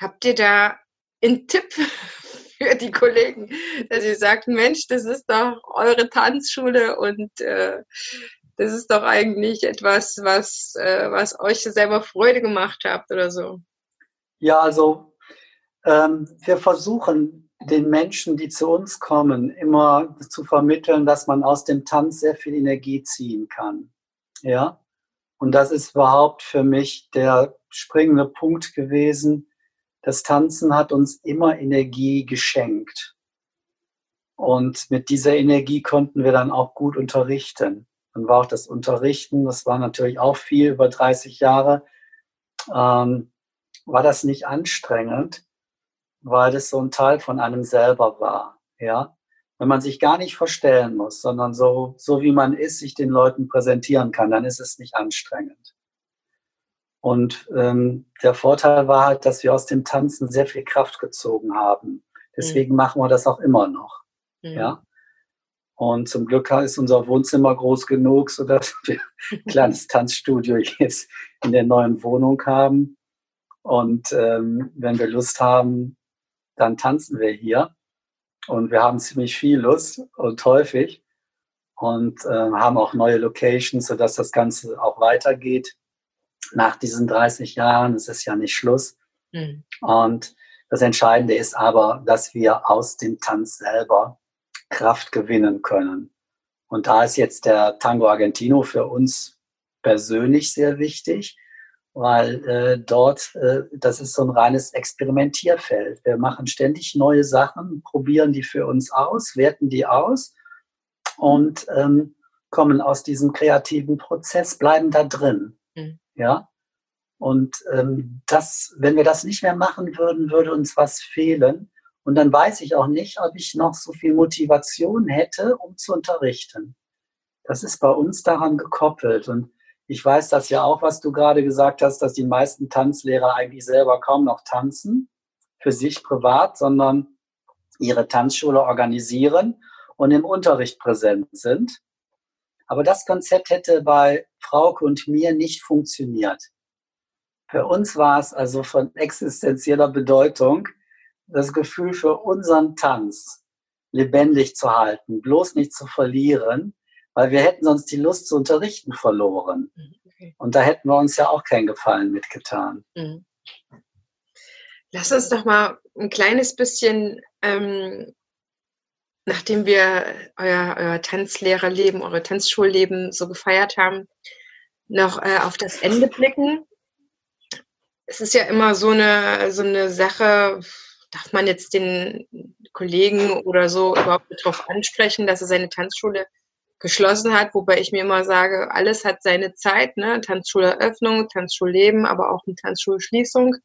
Habt ihr da einen Tipp für die Kollegen, dass ihr sagt, Mensch, das ist doch eure Tanzschule und äh, das ist doch eigentlich etwas, was, äh, was euch selber Freude gemacht habt oder so? Ja, also ähm, wir versuchen den Menschen, die zu uns kommen, immer zu vermitteln, dass man aus dem Tanz sehr viel Energie ziehen kann. Ja. Und das ist überhaupt für mich der springende Punkt gewesen. Das Tanzen hat uns immer Energie geschenkt. Und mit dieser Energie konnten wir dann auch gut unterrichten. Dann war auch das Unterrichten, das war natürlich auch viel, über 30 Jahre, ähm, war das nicht anstrengend, weil das so ein Teil von einem selber war. Ja, wenn man sich gar nicht verstellen muss, sondern so, so wie man ist, sich den Leuten präsentieren kann, dann ist es nicht anstrengend. Und ähm, der Vorteil war halt, dass wir aus dem Tanzen sehr viel Kraft gezogen haben. Deswegen mhm. machen wir das auch immer noch. Mhm. Ja. Und zum Glück ist unser Wohnzimmer groß genug, sodass wir ein kleines Tanzstudio jetzt in der neuen Wohnung haben. Und ähm, wenn wir Lust haben, dann tanzen wir hier. Und wir haben ziemlich viel Lust und häufig und äh, haben auch neue Locations, sodass das Ganze auch weitergeht. Nach diesen 30 Jahren, es ist ja nicht Schluss. Mhm. Und das Entscheidende ist aber, dass wir aus dem Tanz selber Kraft gewinnen können. Und da ist jetzt der Tango Argentino für uns persönlich sehr wichtig, weil äh, dort, äh, das ist so ein reines Experimentierfeld. Wir machen ständig neue Sachen, probieren die für uns aus, werten die aus und ähm, kommen aus diesem kreativen Prozess, bleiben da drin. Mhm. Ja. Und ähm, das, wenn wir das nicht mehr machen würden, würde uns was fehlen. Und dann weiß ich auch nicht, ob ich noch so viel Motivation hätte, um zu unterrichten. Das ist bei uns daran gekoppelt. Und ich weiß das ja auch, was du gerade gesagt hast, dass die meisten Tanzlehrer eigentlich selber kaum noch tanzen, für sich privat, sondern ihre Tanzschule organisieren und im Unterricht präsent sind. Aber das Konzept hätte bei Frauke und mir nicht funktioniert. Für uns war es also von existenzieller Bedeutung, das Gefühl für unseren Tanz lebendig zu halten, bloß nicht zu verlieren, weil wir hätten sonst die Lust zu unterrichten verloren. Mhm, okay. Und da hätten wir uns ja auch keinen Gefallen mitgetan. Mhm. Lass uns doch mal ein kleines bisschen, ähm, nachdem wir euer, euer Tanzlehrerleben, eure Tanzschulleben so gefeiert haben, noch äh, auf das Ende blicken. Es ist ja immer so eine, so eine Sache, darf man jetzt den Kollegen oder so überhaupt darauf ansprechen, dass er seine Tanzschule geschlossen hat, wobei ich mir immer sage, alles hat seine Zeit, ne? Tanzschuleröffnung, Tanzschulleben, aber auch eine Tanzschulschließung.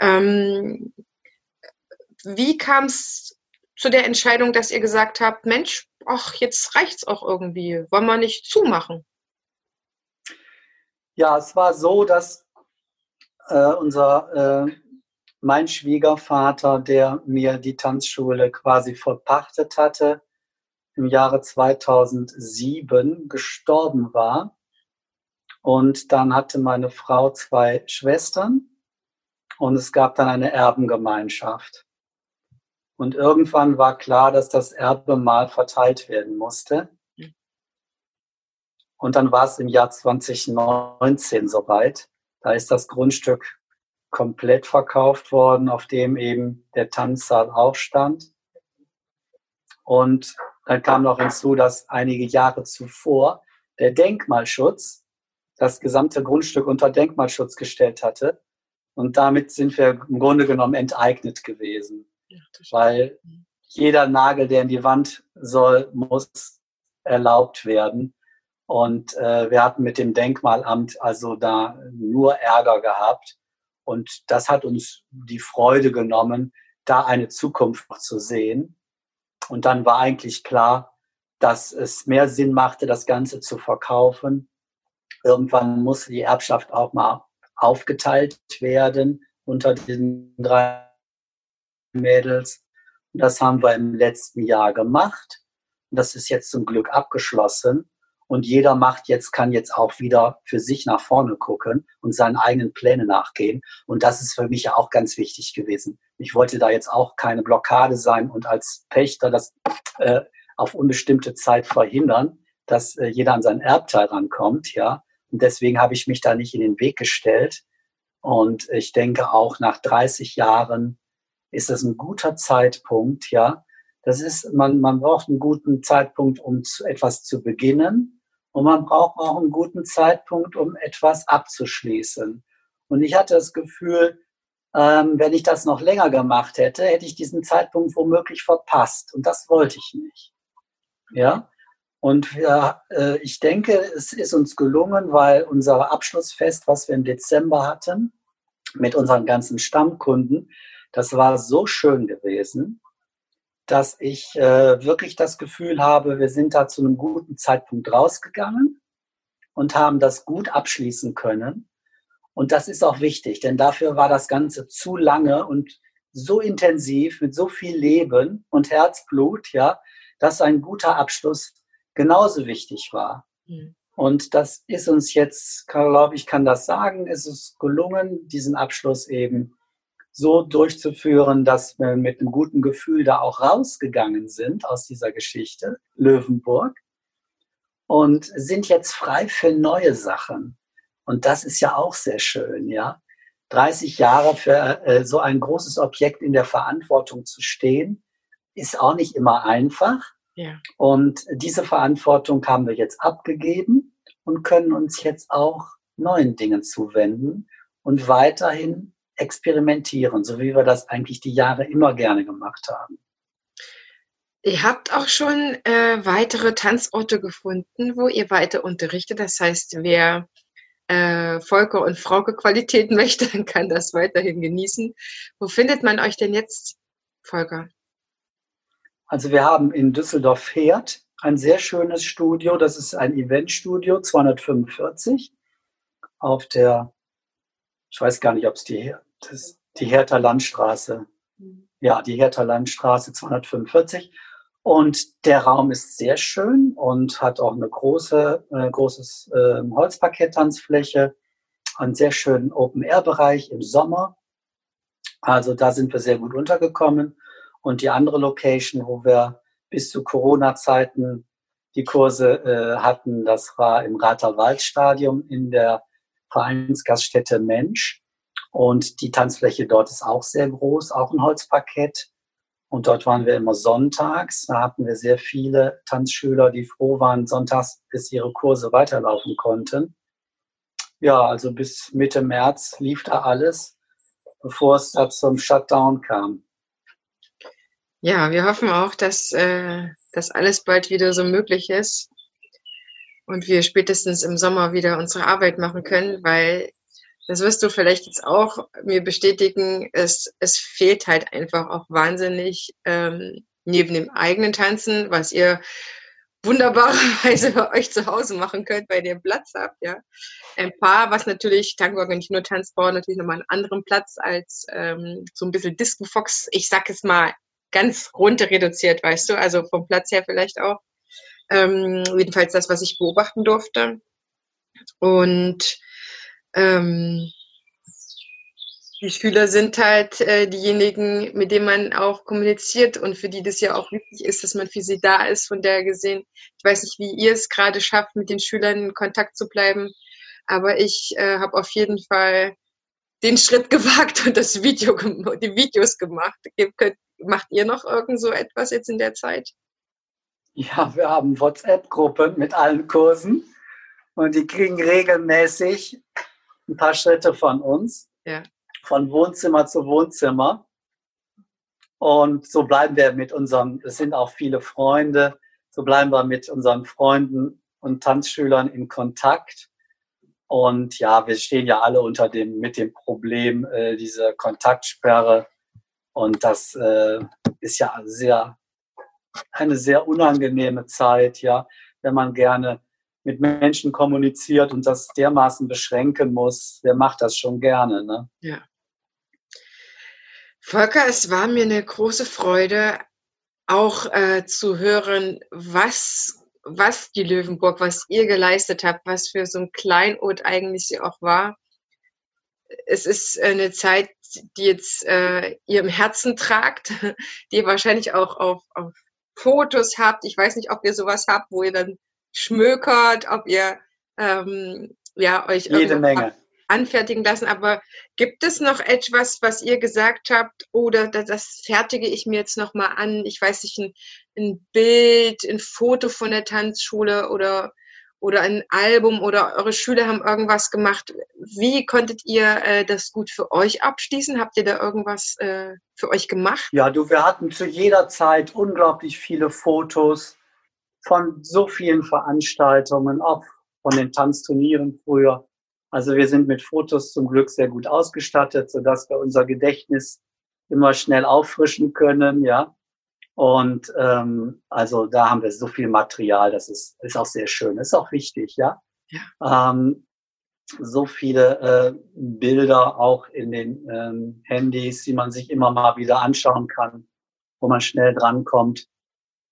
Ähm, wie kam es zu der Entscheidung, dass ihr gesagt habt, Mensch, ach, jetzt reicht's auch irgendwie, wollen wir nicht zumachen? Ja, es war so, dass äh, unser äh, mein Schwiegervater, der mir die Tanzschule quasi verpachtet hatte, im Jahre 2007 gestorben war. Und dann hatte meine Frau zwei Schwestern und es gab dann eine Erbengemeinschaft. Und irgendwann war klar, dass das Erbe mal verteilt werden musste. Und dann war es im Jahr 2019 soweit. Da ist das Grundstück komplett verkauft worden, auf dem eben der Tanzsaal auch stand. Und dann kam noch hinzu, dass einige Jahre zuvor der Denkmalschutz das gesamte Grundstück unter Denkmalschutz gestellt hatte. Und damit sind wir im Grunde genommen enteignet gewesen. weil jeder Nagel, der in die Wand soll, muss erlaubt werden. Und äh, wir hatten mit dem Denkmalamt also da nur Ärger gehabt. Und das hat uns die Freude genommen, da eine Zukunft zu sehen. Und dann war eigentlich klar, dass es mehr Sinn machte, das Ganze zu verkaufen. Irgendwann musste die Erbschaft auch mal aufgeteilt werden unter den drei Mädels. Und das haben wir im letzten Jahr gemacht. Und das ist jetzt zum Glück abgeschlossen. Und jeder macht jetzt, kann jetzt auch wieder für sich nach vorne gucken und seinen eigenen Plänen nachgehen. Und das ist für mich ja auch ganz wichtig gewesen. Ich wollte da jetzt auch keine Blockade sein und als Pächter das äh, auf unbestimmte Zeit verhindern, dass äh, jeder an seinen Erbteil rankommt, ja. Und deswegen habe ich mich da nicht in den Weg gestellt. Und ich denke auch nach 30 Jahren ist das ein guter Zeitpunkt, ja. Das ist, man, man braucht einen guten Zeitpunkt, um zu, etwas zu beginnen. Und man braucht auch einen guten Zeitpunkt, um etwas abzuschließen. Und ich hatte das Gefühl, ähm, wenn ich das noch länger gemacht hätte, hätte ich diesen Zeitpunkt womöglich verpasst. Und das wollte ich nicht. Ja. Und wir, äh, ich denke, es ist uns gelungen, weil unser Abschlussfest, was wir im Dezember hatten, mit unseren ganzen Stammkunden, das war so schön gewesen, dass ich äh, wirklich das Gefühl habe, wir sind da zu einem guten Zeitpunkt rausgegangen und haben das gut abschließen können. Und das ist auch wichtig, denn dafür war das Ganze zu lange und so intensiv mit so viel Leben und Herzblut, ja, dass ein guter Abschluss genauso wichtig war. Mhm. Und das ist uns jetzt, glaube ich, kann das sagen, ist es gelungen, diesen Abschluss eben so durchzuführen, dass wir mit einem guten Gefühl da auch rausgegangen sind aus dieser Geschichte, Löwenburg, und sind jetzt frei für neue Sachen. Und das ist ja auch sehr schön, ja. 30 Jahre für äh, so ein großes Objekt in der Verantwortung zu stehen, ist auch nicht immer einfach. Ja. Und diese Verantwortung haben wir jetzt abgegeben und können uns jetzt auch neuen Dingen zuwenden und weiterhin experimentieren, so wie wir das eigentlich die Jahre immer gerne gemacht haben. Ihr habt auch schon äh, weitere Tanzorte gefunden, wo ihr weiter unterrichtet. Das heißt, wer äh, Volker und Frauke Qualitäten möchte, dann kann das weiterhin genießen. Wo findet man euch denn jetzt, Volker? Also wir haben in Düsseldorf Herd ein sehr schönes Studio. Das ist ein Eventstudio 245 auf der, ich weiß gar nicht, ob es die, das, die Hertha Landstraße, ja, die Hertha Landstraße 245. Und der Raum ist sehr schön und hat auch eine große, äh, großes äh, Holzparkett-Tanzfläche, einen sehr schönen Open-Air-Bereich im Sommer. Also da sind wir sehr gut untergekommen. Und die andere Location, wo wir bis zu Corona-Zeiten die Kurse äh, hatten, das war im Rather-Wald-Stadium in der Vereinsgaststätte Mensch. Und die Tanzfläche dort ist auch sehr groß, auch ein Holzparkett. Und dort waren wir immer sonntags. Da hatten wir sehr viele Tanzschüler, die froh waren, sonntags, bis ihre Kurse weiterlaufen konnten. Ja, also bis Mitte März lief da alles, bevor es da zum Shutdown kam. Ja, wir hoffen auch, dass äh, das alles bald wieder so möglich ist und wir spätestens im Sommer wieder unsere Arbeit machen können, weil das wirst du vielleicht jetzt auch mir bestätigen, es, es fehlt halt einfach auch wahnsinnig ähm, neben dem eigenen Tanzen, was ihr wunderbarerweise bei euch zu Hause machen könnt, weil ihr Platz habt, ja. Ein paar, was natürlich, Tango nicht nur Tanzbau, natürlich nochmal einen anderen Platz als ähm, so ein bisschen Disco Fox, ich sag es mal ganz runter reduziert, weißt du, also vom Platz her vielleicht auch. Ähm, jedenfalls das, was ich beobachten durfte. Und ähm, die Schüler sind halt äh, diejenigen, mit denen man auch kommuniziert und für die das ja auch wichtig ist, dass man für sie da ist. Von der gesehen, ich weiß nicht, wie ihr es gerade schafft, mit den Schülern in Kontakt zu bleiben, aber ich äh, habe auf jeden Fall den Schritt gewagt und das Video, die Videos gemacht. Macht ihr noch irgend so etwas jetzt in der Zeit? Ja, wir haben WhatsApp-Gruppen mit allen Kursen und die kriegen regelmäßig ein paar Schritte von uns, ja. von Wohnzimmer zu Wohnzimmer. Und so bleiben wir mit unseren, es sind auch viele Freunde, so bleiben wir mit unseren Freunden und Tanzschülern in Kontakt. Und ja, wir stehen ja alle unter dem, mit dem Problem äh, dieser Kontaktsperre. Und das äh, ist ja sehr, eine sehr unangenehme Zeit, ja, wenn man gerne mit Menschen kommuniziert und das dermaßen beschränken muss. Wer macht das schon gerne, ne? Ja. Volker, es war mir eine große Freude, auch äh, zu hören, was was die Löwenburg, was ihr geleistet habt, was für so ein Kleinod eigentlich sie auch war. Es ist eine Zeit, die jetzt äh, ihr im Herzen tragt, die ihr wahrscheinlich auch auf, auf Fotos habt. Ich weiß nicht, ob ihr sowas habt, wo ihr dann schmökert, ob ihr ähm, ja euch jede Menge anfertigen lassen, aber gibt es noch etwas, was ihr gesagt habt, oder das fertige ich mir jetzt nochmal an? Ich weiß nicht, ein, ein Bild, ein Foto von der Tanzschule oder oder ein Album oder eure Schüler haben irgendwas gemacht. Wie konntet ihr äh, das gut für euch abschließen? Habt ihr da irgendwas äh, für euch gemacht? Ja, du, wir hatten zu jeder Zeit unglaublich viele Fotos von so vielen Veranstaltungen, auch von den Tanzturnieren früher. Also wir sind mit Fotos zum Glück sehr gut ausgestattet, sodass wir unser Gedächtnis immer schnell auffrischen können, ja. Und ähm, also da haben wir so viel Material, das ist, ist auch sehr schön, ist auch wichtig, ja. ja. Ähm, so viele äh, Bilder auch in den ähm, Handys, die man sich immer mal wieder anschauen kann, wo man schnell drankommt.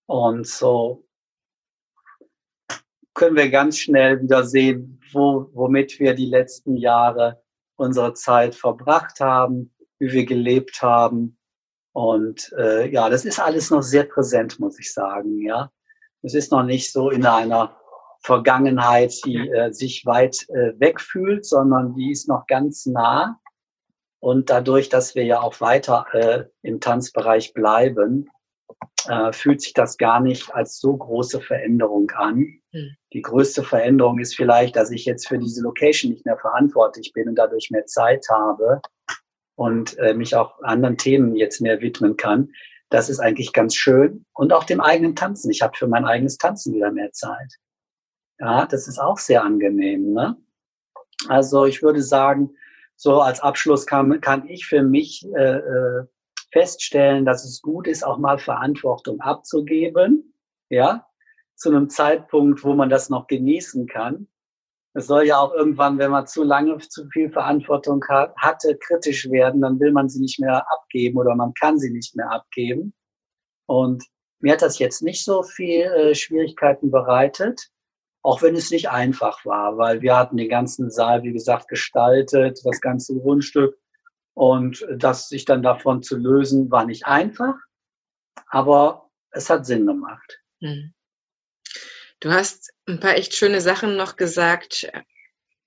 Und so können wir ganz schnell wieder sehen, wo, womit wir die letzten Jahre unsere Zeit verbracht haben, wie wir gelebt haben und äh, ja, das ist alles noch sehr präsent, muss ich sagen. Ja, es ist noch nicht so in einer Vergangenheit, die äh, sich weit äh, wegfühlt, sondern die ist noch ganz nah. Und dadurch, dass wir ja auch weiter äh, im Tanzbereich bleiben, äh, fühlt sich das gar nicht als so große Veränderung an. Mhm. Die größte Veränderung ist vielleicht, dass ich jetzt für diese Location nicht mehr verantwortlich bin und dadurch mehr Zeit habe, und äh, mich auch anderen Themen jetzt mehr widmen kann. Das ist eigentlich ganz schön. Und auch dem eigenen Tanzen. Ich habe für mein eigenes Tanzen wieder mehr Zeit. Ja, das ist auch sehr angenehm. Ne? Also ich würde sagen, so als Abschluss kann, kann ich für mich äh, äh, feststellen, dass es gut ist, auch mal Verantwortung abzugeben. Ja, zu einem Zeitpunkt, wo man das noch genießen kann es soll ja auch irgendwann, wenn man zu lange zu viel Verantwortung hat, hatte, kritisch werden, dann will man sie nicht mehr abgeben oder man kann sie nicht mehr abgeben. Und mir hat das jetzt nicht so viel äh, Schwierigkeiten bereitet, auch wenn es nicht einfach war, weil wir hatten den ganzen Saal, wie gesagt, gestaltet, das ganze Grundstück. Und das sich dann davon zu lösen, war nicht einfach, aber es hat Sinn gemacht. Mhm. Du hast ein paar echt schöne Sachen noch gesagt.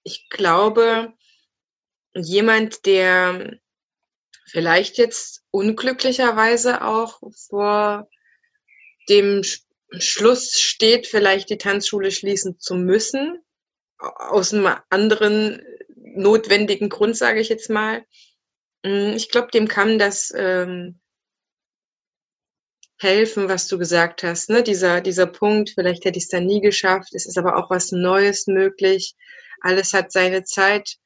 Ich glaube, jemand, der vielleicht jetzt unglücklicherweise auch vor dem Schluss steht, vielleicht die Tanzschule schließen zu müssen, aus einem anderen notwendigen Grund, sage ich jetzt mal. Hm, ich glaube, dem kann das ähm, helfen, was du gesagt hast. Ne? Dieser, dieser Punkt, vielleicht hätte ich es dann nie geschafft, es ist aber auch was Neues möglich. Alles hat seine Zeit.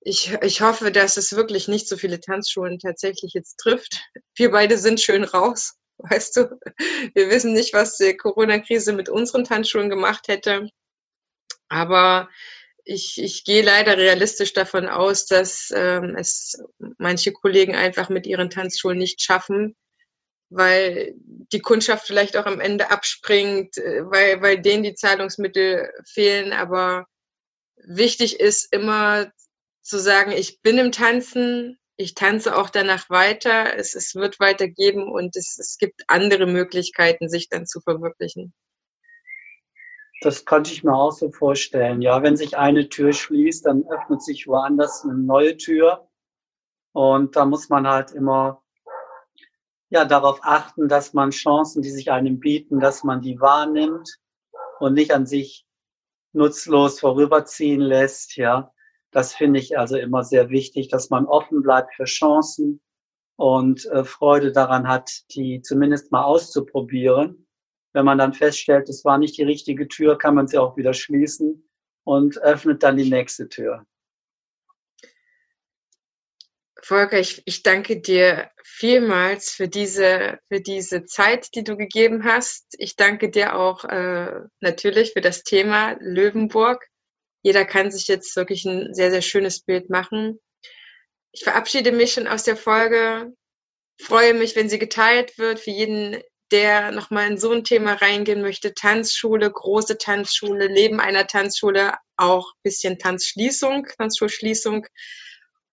Ich, ich hoffe, dass es wirklich nicht so viele Tanzschulen tatsächlich jetzt trifft. Wir beide sind schön raus, weißt du. Wir wissen nicht, was die Corona-Krise mit unseren Tanzschulen gemacht hätte. Aber ich, ich gehe leider realistisch davon aus, dass ähm, es manche Kollegen einfach mit ihren Tanzschulen nicht schaffen, weil die Kundschaft vielleicht auch am Ende abspringt, äh, weil, weil denen die Zahlungsmittel fehlen. Aber wichtig ist immer zu sagen, ich bin im Tanzen, ich tanze auch danach weiter, es, es wird weitergeben und es, es gibt andere Möglichkeiten, sich dann zu verwirklichen. Das konnte ich mir auch so vorstellen. Ja, wenn sich eine Tür schließt, dann öffnet sich woanders eine neue Tür. Und da muss man halt immer ja, darauf achten, dass man Chancen, die sich einem bieten, dass man die wahrnimmt und nicht an sich nutzlos vorüberziehen lässt, ja. Das finde ich also immer sehr wichtig, dass man offen bleibt für Chancen und äh, Freude daran hat, die zumindest mal auszuprobieren. Wenn man dann feststellt, es war nicht die richtige Tür, kann man sie auch wieder schließen und öffnet dann die nächste Tür. Volker, ich, ich danke dir vielmals für diese, für diese Zeit, die du gegeben hast. Ich danke dir auch äh, natürlich für das Thema Löwenburg. Jeder kann sich jetzt wirklich ein sehr, sehr schönes Bild machen. Ich verabschiede mich schon aus der Folge. Freue mich, wenn sie geteilt wird für jeden, der nochmal in so ein Thema reingehen möchte. Tanzschule, große Tanzschule, Leben einer Tanzschule, auch bisschen Tanzschließung, Tanzschulschließung.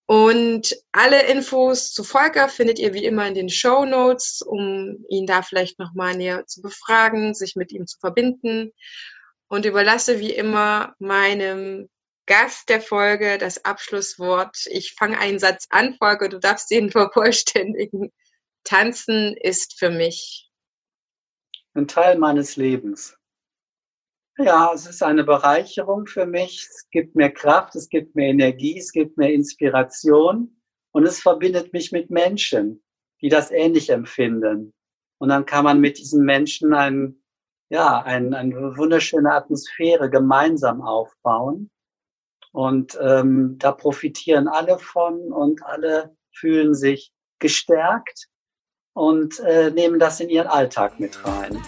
Und alle Infos zu Volker findet ihr wie immer in den Show Notes, um ihn da vielleicht nochmal näher zu befragen, sich mit ihm zu verbinden. Und überlasse wie immer meinem Gast der Folge, das Abschlusswort. Ich fange einen Satz an, Folge, du darfst ihn vervollständigen. Tanzen ist für mich ein Teil meines Lebens. Ja, es ist eine Bereicherung für mich. Es gibt mir Kraft, es gibt mir Energie, es gibt mir Inspiration und es verbindet mich mit Menschen, die das ähnlich empfinden. Und dann kann man mit diesen Menschen ein, ja, ein, eine wunderschöne Atmosphäre gemeinsam aufbauen. Und ähm, da profitieren alle von und alle fühlen sich gestärkt und äh, nehmen das in ihren Alltag mit rein.